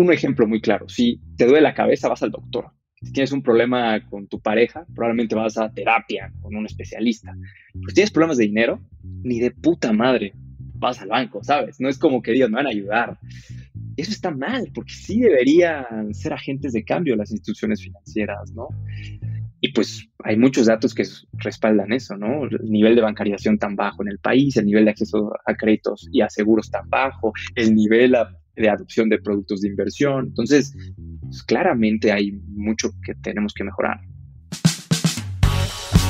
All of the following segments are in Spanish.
un ejemplo muy claro, si te duele la cabeza, vas al doctor. Si tienes un problema con tu pareja, probablemente vas a terapia con un especialista. Pues tienes problemas de dinero, ni de puta madre vas al banco, ¿sabes? No es como que digan, me van a ayudar. Eso está mal, porque sí deberían ser agentes de cambio las instituciones financieras, ¿no? Y pues hay muchos datos que respaldan eso, ¿no? El nivel de bancarización tan bajo en el país, el nivel de acceso a créditos y a seguros tan bajo, el nivel de adopción de productos de inversión. Entonces, pues, claramente hay mucho que tenemos que mejorar.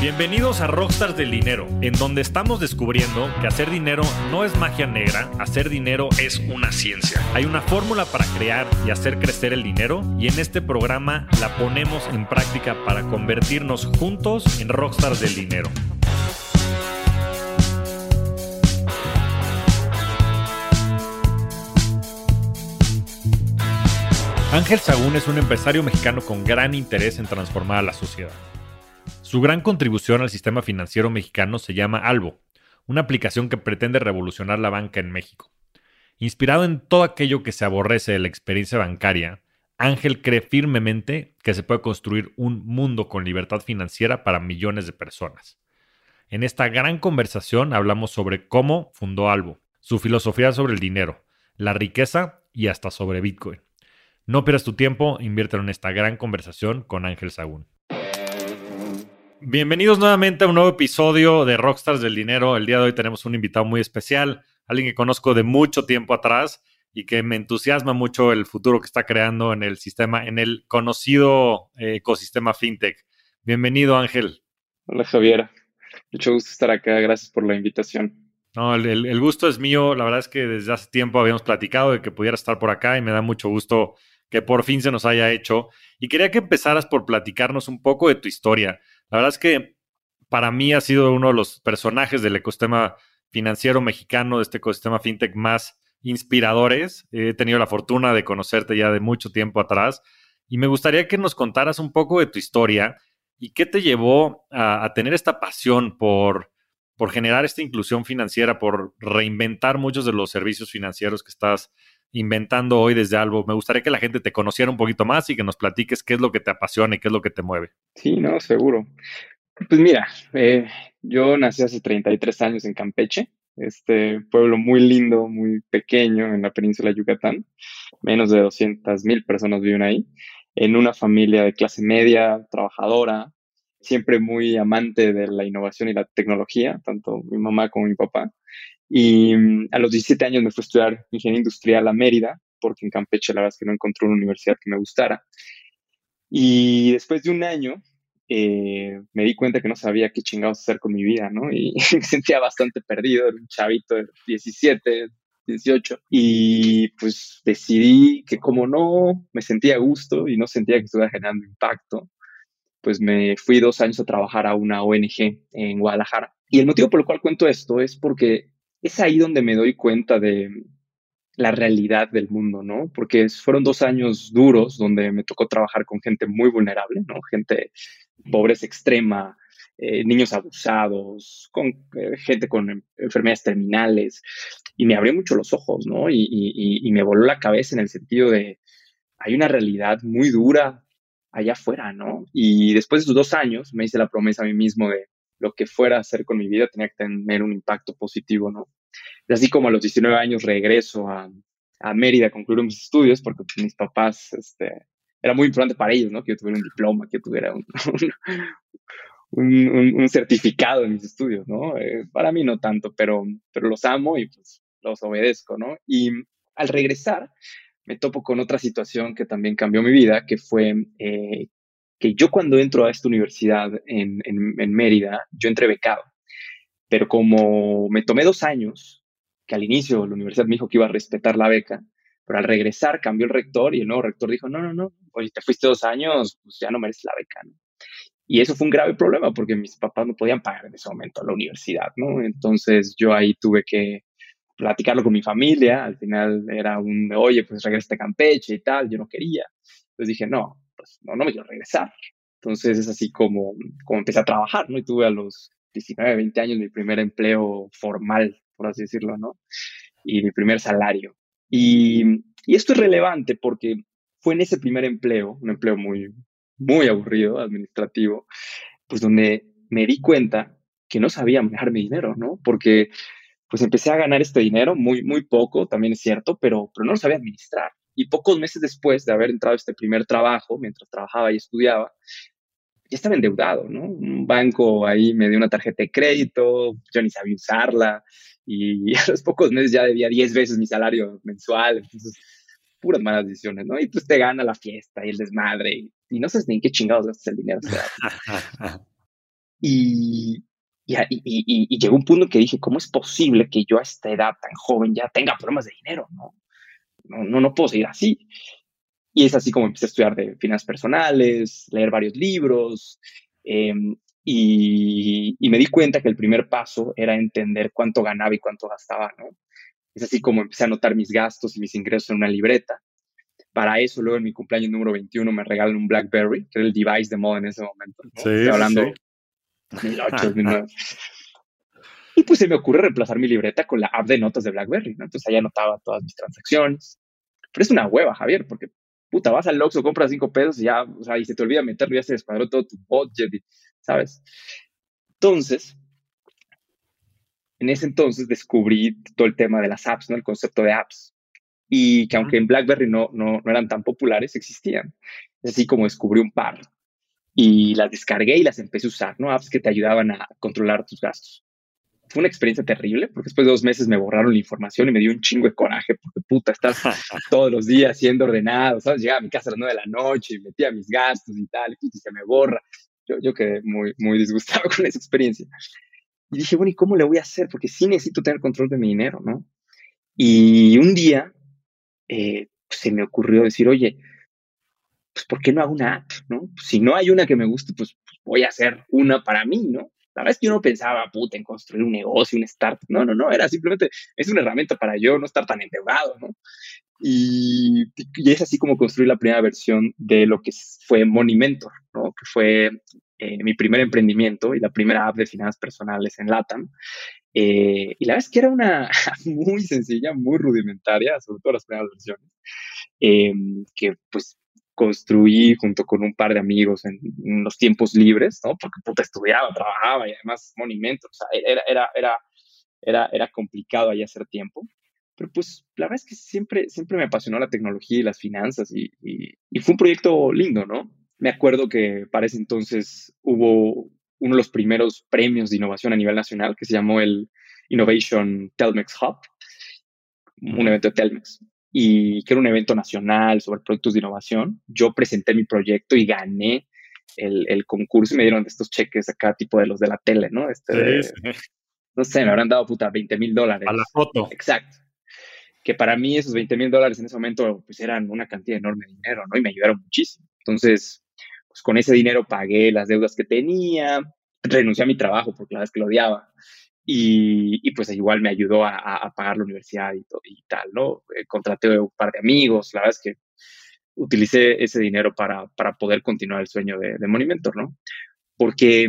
Bienvenidos a Rockstars del Dinero, en donde estamos descubriendo que hacer dinero no es magia negra, hacer dinero es una ciencia. Hay una fórmula para crear y hacer crecer el dinero y en este programa la ponemos en práctica para convertirnos juntos en Rockstars del Dinero. Ángel Sagún es un empresario mexicano con gran interés en transformar a la sociedad. Su gran contribución al sistema financiero mexicano se llama Albo, una aplicación que pretende revolucionar la banca en México. Inspirado en todo aquello que se aborrece de la experiencia bancaria, Ángel cree firmemente que se puede construir un mundo con libertad financiera para millones de personas. En esta gran conversación hablamos sobre cómo fundó Albo, su filosofía sobre el dinero, la riqueza y hasta sobre Bitcoin. No pierdas tu tiempo, inviértelo en esta gran conversación con Ángel Sagún. Bienvenidos nuevamente a un nuevo episodio de Rockstars del Dinero. El día de hoy tenemos un invitado muy especial, alguien que conozco de mucho tiempo atrás y que me entusiasma mucho el futuro que está creando en el sistema, en el conocido eh, ecosistema fintech. Bienvenido, Ángel. Hola, Javier. Mucho gusto estar acá. Gracias por la invitación. No, el, el, gusto es mío. La verdad es que desde hace tiempo habíamos platicado de que pudiera estar por acá y me da mucho gusto que por fin se nos haya hecho. Y quería que empezaras por platicarnos un poco de tu historia. La verdad es que para mí ha sido uno de los personajes del ecosistema financiero mexicano, de este ecosistema fintech más inspiradores. He tenido la fortuna de conocerte ya de mucho tiempo atrás y me gustaría que nos contaras un poco de tu historia y qué te llevó a, tener esta pasión por, por generar esta inclusión financiera, por reinventar muchos de los servicios financieros que estás inventando hoy desde Albo. Me gustaría que la gente te conociera un poquito más y que nos platiques qué es lo que te apasiona y qué es lo que te mueve. Sí, no, seguro. Pues mira, eh, yo nací hace 33 años en Campeche, este pueblo muy lindo, muy pequeño en la península de Yucatán. Menos de 200 mil personas viven ahí, en una familia de clase media, trabajadora, siempre muy amante de la innovación y la tecnología, tanto mi mamá como mi papá. Y mm, a los 17 años me fui a estudiar ingeniería industrial a Mérida, porque en Campeche la verdad es que no encontré una universidad que me gustara. Y después de un año eh, me di cuenta que no sabía qué chingados hacer con mi vida, ¿no? Y me sentía bastante perdido, era un chavito de 17, 18. Y pues decidí que como no me sentía a gusto y no sentía que estuviera generando impacto, pues me fui dos años a trabajar a una ONG en Guadalajara. Y el motivo por el cual cuento esto es porque es ahí donde me doy cuenta de la realidad del mundo, ¿no? Porque fueron dos años duros donde me tocó trabajar con gente muy vulnerable, ¿no? Gente pobreza extrema, eh, niños abusados, eh, gente con enfermedades terminales, y me abrió mucho los ojos, ¿no? Y, y, me voló la cabeza en el sentido de, hay una realidad muy dura allá afuera, ¿no? Y después de esos dos años me hice la promesa a mí mismo de, lo que fuera a hacer con mi vida tenía que tener un impacto positivo, ¿no? Y así como a los 19 años regreso a, a Mérida a concluir mis estudios, porque pues, mis papás, este, era muy importante para ellos, ¿no? Que yo tuviera un diploma, que yo tuviera un, un, un, certificado en mis estudios, ¿no? Eh, para mí no tanto, pero, pero los amo y pues los obedezco, ¿no? Y al regresar, me topo con otra situación que también cambió mi vida, que fue eh, que yo cuando entro a esta universidad en, en, Mérida, yo entré becado, pero como me tomé dos años, que al inicio la universidad me dijo que iba a respetar la beca, pero al regresar cambió el rector y el nuevo rector dijo, no, no, no, oye, te fuiste dos años, pues ya no mereces la beca, ¿no? Y eso fue un grave problema porque mis papás no podían pagar en ese momento la universidad, ¿no? Entonces yo ahí tuve que platicarlo con mi familia, al final era un, oye, pues regresa a Campeche y tal, yo no quería. Entonces dije, no, pues no, no me quiero regresar. Entonces es así como, como empecé a trabajar, ¿no? Y tuve a los 19, 20 años mi primer empleo formal, por así decirlo, ¿no? Y mi primer salario. Y y esto es relevante porque fue en ese primer empleo, un empleo muy, muy aburrido, administrativo, pues donde me di cuenta que no sabía manejar mi dinero, ¿no? Porque pues empecé a ganar este dinero, muy, muy poco, también es cierto, pero, pero no lo sabía administrar. Y pocos meses después de haber entrado a este primer trabajo, mientras trabajaba y estudiaba, ya estaba endeudado, ¿no? Un banco ahí me dio una tarjeta de crédito, yo ni sabía usarla, y a los pocos meses ya debía 10 veces mi salario mensual, entonces puras malas decisiones, ¿no? Y pues te gana la fiesta y el desmadre, y, no sabes ni en qué chingados gastas el dinero. y, y, y, y, llegó un punto que dije, ¿cómo es posible que yo a esta edad tan joven ya tenga problemas de dinero? No, no, no, no puedo seguir así. Y es así como empecé a estudiar de finanzas personales, leer varios libros, em, y, y, me di cuenta que el primer paso era entender cuánto ganaba y cuánto gastaba, ¿no? Es así como empecé a anotar mis gastos y mis ingresos en una libreta. Para eso, luego en mi cumpleaños número 21 me regalan un BlackBerry, que era el device de moda en ese momento. ¿no? Estoy hablando sí. 2008, 2009. y pues se me ocurre reemplazar mi libreta con la app de notas de BlackBerry, ¿no? Entonces ahí anotaba todas mis transacciones. Pero es una hueva, Javier, porque puta, vas al o compras cinco pesos y ya, o sea, y se te olvida meterlo, ya se descuadró todo tu budget, ¿sabes? Entonces, en ese entonces descubrí todo el tema de las apps, ¿no? El concepto de apps. Y que aunque en BlackBerry no, no, no eran tan populares, existían. Es así como descubrí un par. Y las descargué y las empecé a usar, ¿no? Apps que te ayudaban a controlar tus gastos fue una experiencia terrible, porque después de dos meses me borraron la información y me dio un chingo de coraje, porque puta, estás todos los días siendo ordenado, ¿sabes? Llegaba a mi casa a las nueve de la noche y metía mis gastos y tal, y se me borra. Yo, yo quedé muy, muy disgustado con esa experiencia. Y dije, bueno, ¿y cómo le voy a hacer? Porque sí necesito tener control de mi dinero, ¿no? Y un día eh, se me ocurrió decir, oye, pues ¿por qué no hago una app, no? si no hay una que me guste, pues, pues voy a hacer una para mí, ¿no? La verdad es que yo no pensaba, puta, en construir un negocio, un startup. No, no, no, era simplemente, es una herramienta para yo no estar tan endeudado, ¿no? Y, y es así como construí la primera versión de lo que fue Money Mentor, ¿no? Que fue eh, mi primer emprendimiento y la primera app de finanzas personales en LATAM. Eh, y la verdad es que era una muy sencilla, muy rudimentaria, sobre todo las primeras versiones, eh, que pues construí junto con un par de amigos en, los tiempos libres, ¿no? Porque puta, estudiaba, trabajaba y además monumento, o sea, era, era, era, era, era complicado ahí hacer tiempo. Pero pues la verdad es que siempre, siempre me apasionó la tecnología y las finanzas y, y, fue un proyecto lindo, ¿no? Me acuerdo que para ese entonces hubo uno de los primeros premios de innovación a nivel nacional que se llamó el Innovation Telmex Hub, un evento de Telmex y que era un evento nacional sobre proyectos de innovación. Yo presenté mi proyecto y gané el, el concurso y me dieron estos cheques acá, tipo de los de la tele, ¿no? Este, No sé, me habrán dado puta 20 mil dólares. A la foto. Exacto. Que para mí esos 20 mil dólares en ese momento pues eran una cantidad enorme de dinero, ¿no? Y me ayudaron muchísimo. Entonces, pues con ese dinero pagué las deudas que tenía, renuncié a mi trabajo porque la vez que lo odiaba y, pues igual me ayudó a, pagar la universidad y, y tal, ¿no? Eh, contraté un par de amigos, la verdad es que utilicé ese dinero para, para poder continuar el sueño de, de ¿no? Porque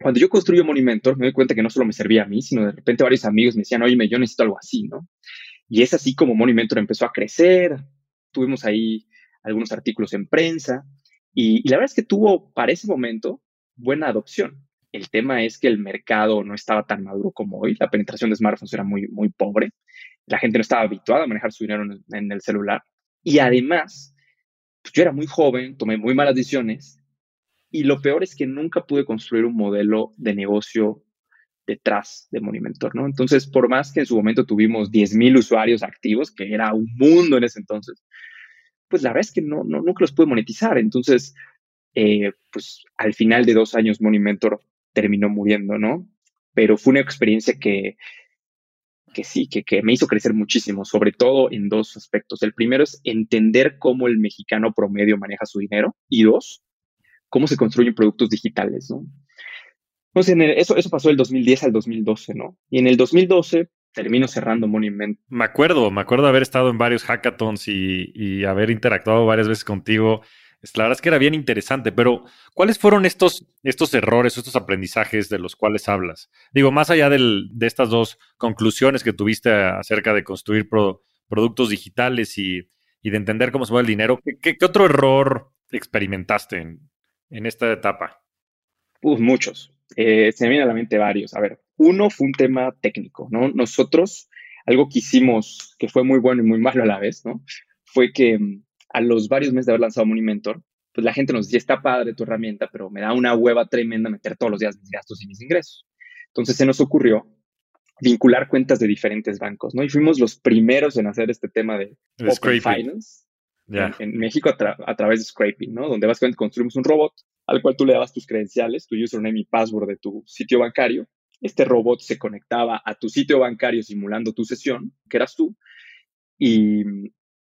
cuando yo construí Monimentor me doy cuenta que no solo me servía a mí, sino de repente varios amigos me decían, oye, yo necesito algo así, ¿no? Y es así como Monimentor empezó a crecer, tuvimos ahí algunos artículos en prensa y, y la verdad es que tuvo para ese momento buena adopción. El tema es que el mercado no estaba tan maduro como hoy. La penetración de smartphones era muy, muy pobre. La gente no estaba habituada a manejar su dinero en, el celular. Y además, pues, yo era muy joven, tomé muy malas decisiones. Y lo peor es que nunca pude construir un modelo de negocio detrás de Monimentor, ¿no? Entonces, por más que en su momento tuvimos 10.000 usuarios activos, que era un mundo en ese entonces, pues la verdad es que no, no nunca los pude monetizar. Entonces, eh, pues al final de dos años Monimentor terminó muriendo, ¿no? Pero fue una experiencia que, que sí, que, que, me hizo crecer muchísimo, sobre todo en dos aspectos. El primero es entender cómo el mexicano promedio maneja su dinero y dos, cómo se construyen productos digitales, ¿no? Entonces, eso, eso pasó del 2010 al 2012, ¿no? Y en el 2012 termino cerrando Monument. Me acuerdo, me acuerdo haber estado en varios hackathons y, y haber interactuado varias veces contigo la verdad es que era bien interesante, pero ¿cuáles fueron estos, estos errores, estos aprendizajes de los cuales hablas? Digo, más allá de estas dos conclusiones que tuviste acerca de construir productos digitales y, de entender cómo se mueve el dinero. ¿Qué, otro error experimentaste en, esta etapa? Pues muchos. Eh, se me vienen a la mente varios. A ver, uno fue un tema técnico, ¿no? Nosotros, algo que hicimos que fue muy bueno y muy malo a la vez, ¿no? Fue que mm, a los varios meses de haber lanzado Monimentor, pues la gente nos decía, está padre tu herramienta, pero me da una hueva tremenda meter todos los días mis gastos y mis ingresos. Entonces se nos ocurrió vincular cuentas de diferentes bancos, ¿no? Y fuimos los primeros en hacer este tema de Open Finance en, México a, través de scraping, ¿no? Donde básicamente construimos un robot al cual tú le dabas tus credenciales, tu username y password de tu sitio bancario. Este robot se conectaba a tu sitio bancario simulando tu sesión, que eras tú, y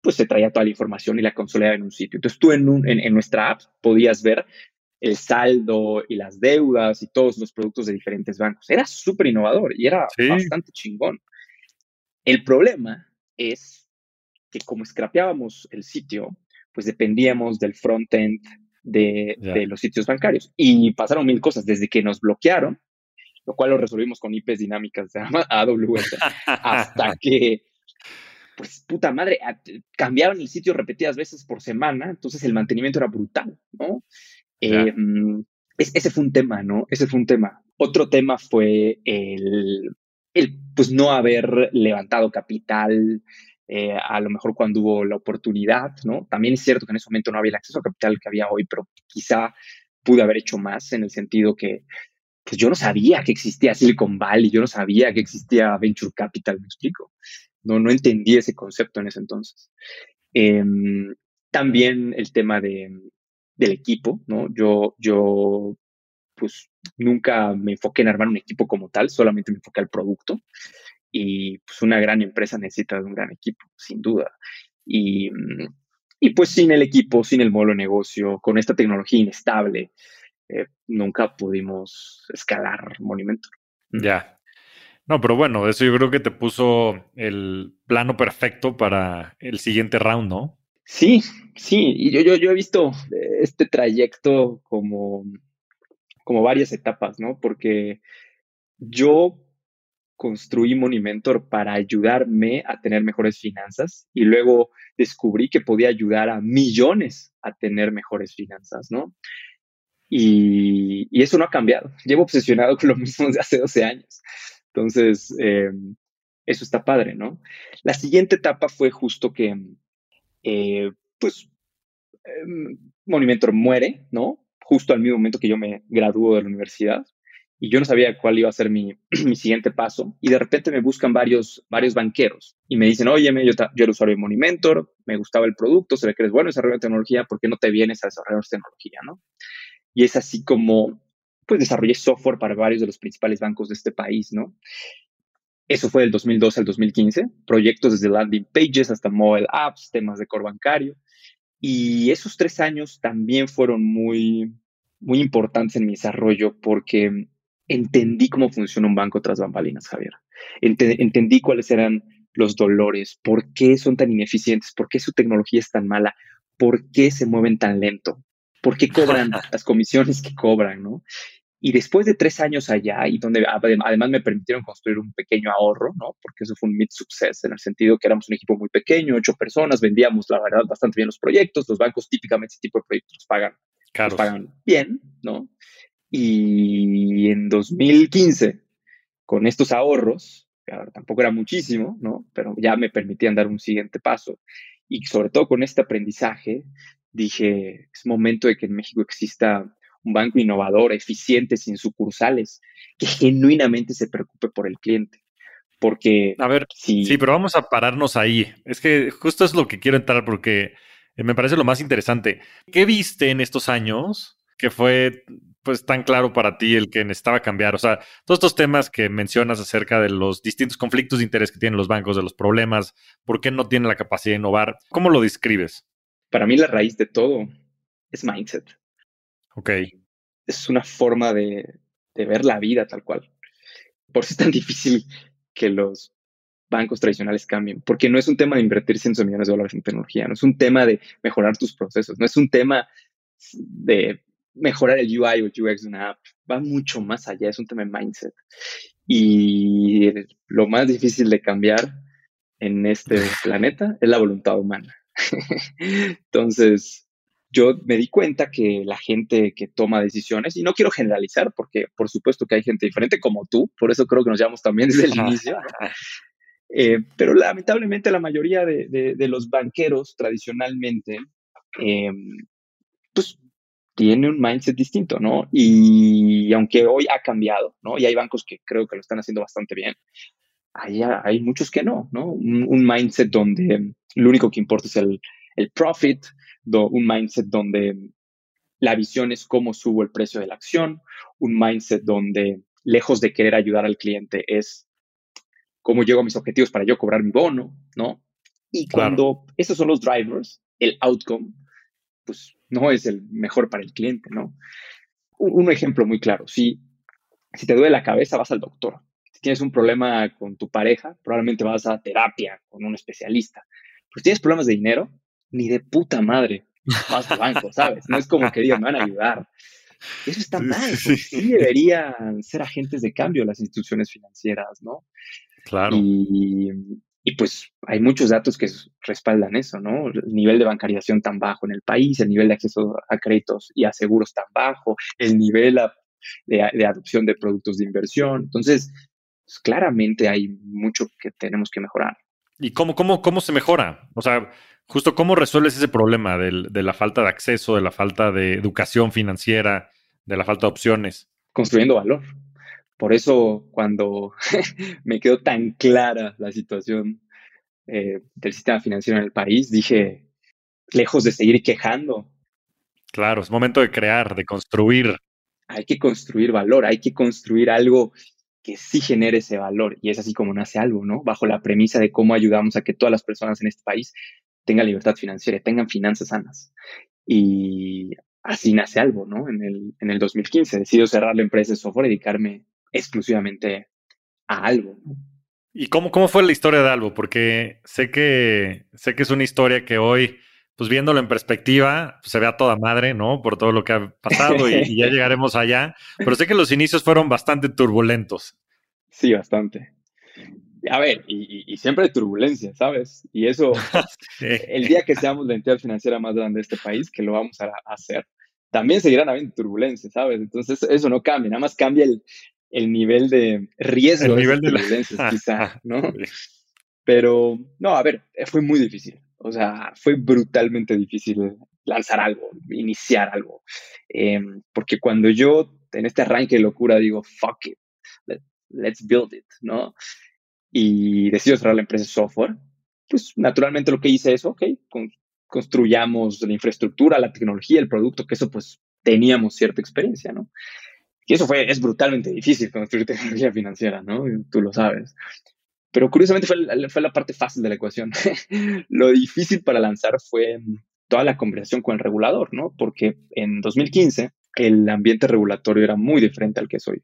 pues se traía toda la información y la consolidaba en un sitio. Entonces tú en, en, nuestra app podías ver el saldo y las deudas y todos los productos de diferentes bancos. Era súper innovador y era bastante chingón. El problema es que como scrapeábamos el sitio, pues dependíamos del front-end de, de, los sitios bancarios. Y pasaron mil cosas desde que nos bloquearon, lo cual lo resolvimos con IPs dinámicas de AWS, hasta que pues puta madre, cambiaban el sitio repetidas veces por semana, entonces el mantenimiento era brutal, ¿no? Em, ese fue un tema, ¿no? Ese fue un tema. Otro tema fue el, el pues no haber levantado capital, eh, a lo mejor cuando hubo la oportunidad, ¿no? También es cierto que en ese momento no había el acceso a capital que había hoy, pero quizá pude haber hecho más en el sentido que, pues yo no sabía que existía Silicon Valley, yo no sabía que existía Venture Capital, me explico. No, no entendí ese concepto en ese entonces. Em, también el tema de, del equipo, ¿no? Yo, yo, pues nunca me enfoqué en armar un equipo como tal, solamente me enfoqué al producto. Y pues una gran empresa necesita de un gran equipo, sin duda. Y, y pues sin el equipo, sin el modelo de negocio, con esta tecnología inestable, eh, nunca pudimos escalar Monumento. Ya, no, pero bueno, eso yo creo que te puso el plano perfecto para el siguiente round, ¿no? Sí, sí, y yo, yo, yo he visto este trayecto como, como varias etapas, ¿no? Porque yo construí Monimentor para ayudarme a tener mejores finanzas y luego descubrí que podía ayudar a millones a tener mejores finanzas, ¿no? Y, y eso no ha cambiado. Llevo obsesionado con lo mismo desde hace 12 años. Entonces, eh, eso está padre, ¿no? La siguiente etapa fue justo que, eh, pues, eh, muere, ¿no? Justo al mismo momento que yo me graduó de la universidad y yo no sabía cuál iba a ser mi, siguiente paso y de repente me buscan varios, varios banqueros y me dicen, oye, yo, yo era usuario de Monimentor, me gustaba el producto, se ve que eres bueno desarrollar tecnología, ¿por qué no te vienes a desarrollar tecnología, no? Y es así como pues desarrollé software para varios de los principales bancos de este país, ¿no? Eso fue del 2012 al 2015, proyectos desde landing pages hasta mobile apps, temas de core bancario. Y esos tres años también fueron muy, muy importantes en mi desarrollo porque entendí cómo funciona un banco tras bambalinas, Javier. entendí cuáles eran los dolores, por qué son tan ineficientes, por qué su tecnología es tan mala, por qué se mueven tan lento, por qué cobran las comisiones que cobran, ¿no? Y después de tres años allá, y donde además me permitieron construir un pequeño ahorro, ¿no? Porque eso fue un mid success, en el sentido que éramos un equipo muy pequeño, ocho personas, vendíamos, la verdad, bastante bien los proyectos. Los bancos típicamente ese tipo de proyectos los pagan, los pagan bien, ¿no? Y en 2015, con estos ahorros, que tampoco era muchísimo, ¿no? Pero ya me permitían dar un siguiente paso. Y sobre todo con este aprendizaje, dije, es momento de que en México exista un banco innovador, eficiente, sin sucursales, que genuinamente se preocupe por el cliente. Porque... A ver, sí, pero vamos a pararnos ahí. Es que justo es lo que quiero entrar porque me parece lo más interesante. ¿Qué viste en estos años que fue pues tan claro para ti el que necesitaba cambiar? O sea, todos estos temas que mencionas acerca de los distintos conflictos de interés que tienen los bancos, de los problemas, por qué no tienen la capacidad de innovar, ¿cómo lo describes? Para mí la raíz de todo es mindset. Ok. Es una forma de, ver la vida tal cual. Por eso es tan difícil que los bancos tradicionales cambien, porque no es un tema de invertir cientos de millones de dólares en tecnología, no es un tema de mejorar tus procesos, no es un tema de mejorar el UI o el UX de una app, va mucho más allá, es un tema de mindset. Y lo más difícil de cambiar en este planeta es la voluntad humana. Entonces, yo me di cuenta que la gente que toma decisiones, y no quiero generalizar, porque por supuesto que hay gente diferente como tú, por eso creo que nos llamamos también desde el inicio, eh, pero lamentablemente la mayoría de, los banqueros tradicionalmente, eh, pues tiene un mindset distinto, ¿no? Y aunque hoy ha cambiado, ¿no? Y hay bancos que creo que lo están haciendo bastante bien, hay, hay muchos que no, ¿no? Un, mindset donde lo único que importa es el, el profit, un mindset donde la visión es cómo subo el precio de la acción, un mindset donde lejos de querer ayudar al cliente es cómo llego a mis objetivos para yo cobrar mi bono, ¿no? Y cuando esos son los drivers, el outcome, pues no es el mejor para el cliente, ¿no? Un, ejemplo muy claro, si, si te duele la cabeza, vas al doctor. Si tienes un problema con tu pareja, probablemente vas a terapia con un especialista. Pues tienes problemas de dinero, ni de puta madre vas al banco, ¿sabes? No es como que digan, me van a ayudar. Eso está mal. Sí, deberían ser agentes de cambio las instituciones financieras, ¿no? Claro. Y, y, pues hay muchos datos que respaldan eso, ¿no? El nivel de bancarización tan bajo en el país, el nivel de acceso a créditos y a seguros tan bajo, el nivel de, de adopción de productos de inversión. Entonces, pues, claramente hay mucho que tenemos que mejorar. ¿Y cómo, cómo, cómo se mejora? O sea, justo cómo resuelves ese problema de la falta de acceso, de la falta de educación financiera, de la falta de opciones. Construyendo valor. Por eso cuando me quedó tan clara la situación eh, del sistema financiero en el país, dije, lejos de seguir quejando. Claro, es momento de crear, de construir. Hay que construir valor, hay que construir algo que sí genere ese valor. Y es así como nace algo, ¿no? Bajo la premisa de cómo ayudamos a que todas las personas en este país tengan libertad financiera, tengan finanzas sanas. Y así nace algo, ¿no? En el, en el 2015 decido cerrar la empresa de software y dedicarme exclusivamente a algo. ¿Y cómo, cómo fue la historia de Albo? Porque sé que, sé que es una historia que hoy, pues viéndolo en perspectiva, pues, se ve a toda madre, ¿no? Por todo lo que ha pasado y, ya llegaremos allá. Pero sé que los inicios fueron bastante turbulentos. Sí, bastante. A ver, y, siempre hay turbulencia, ¿sabes? Y eso, el día que seamos la entidad financiera más grande de este país, que lo vamos a, hacer, también seguirán habiendo turbulencias, ¿sabes? Entonces, eso no cambia, nada más cambia el, el nivel de riesgo el nivel de, turbulencias, quizá, ¿no? Pero, no, a ver, fue muy difícil. O sea, fue brutalmente difícil lanzar algo, iniciar algo. Em, porque cuando yo en este arranque de locura digo, fuck it, let's build it, ¿no? y decido cerrar la empresa de software, pues naturalmente lo que hice es, ok, construyamos la infraestructura, la tecnología, el producto, que eso pues teníamos cierta experiencia, ¿no? Y eso fue, es brutalmente difícil construir tecnología financiera, ¿no? Tú lo sabes. Pero curiosamente fue, fue la parte fácil de la ecuación. lo difícil para lanzar fue toda la conversación con el regulador, ¿no? Porque en 2015 el ambiente regulatorio era muy diferente al que es hoy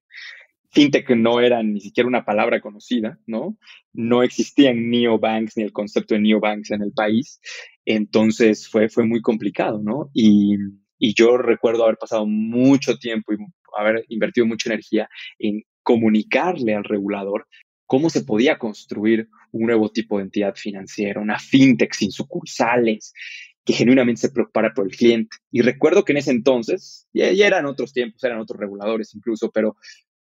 fintech no era ni siquiera una palabra conocida, ¿no? No existían neobanks ni el concepto de neobanks en el país. Entonces fue, fue muy complicado, ¿no? Y, y yo recuerdo haber pasado mucho tiempo y haber invertido mucha energía en comunicarle al regulador cómo se podía construir un nuevo tipo de entidad financiera, una fintech sin sucursales, que genuinamente se preocupara por el cliente. Y recuerdo que en ese entonces, ya, ya, eran otros tiempos, eran otros reguladores incluso, pero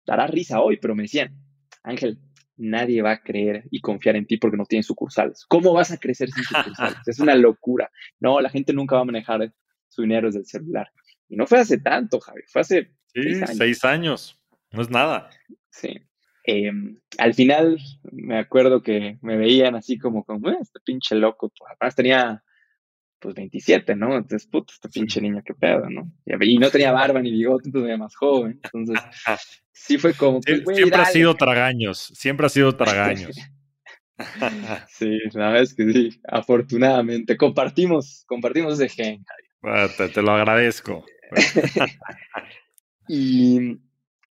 dará risa hoy, pero me decían, Ángel, nadie va a creer y confiar en ti porque no tienes sucursales. ¿Cómo vas a crecer sin sucursales? es una locura. No, la gente nunca va a manejar su dinero desde el celular. Y no fue hace tanto, Javi, fue hace seis, años. No es nada. Sí. Em, al final me acuerdo que me veían así como, como eh, este pinche loco. Además tenía pues 27, ¿no? Entonces, puto, este pinche niño, qué pedo, ¿no? Y no tenía barba ni bigote, entonces era más joven. Entonces, sí fue como. Pues, siempre ha sido tragaños, siempre ha sido tragaños. sí, la verdad es que sí, afortunadamente. Compartimos, compartimos ese gen, te, lo agradezco. y,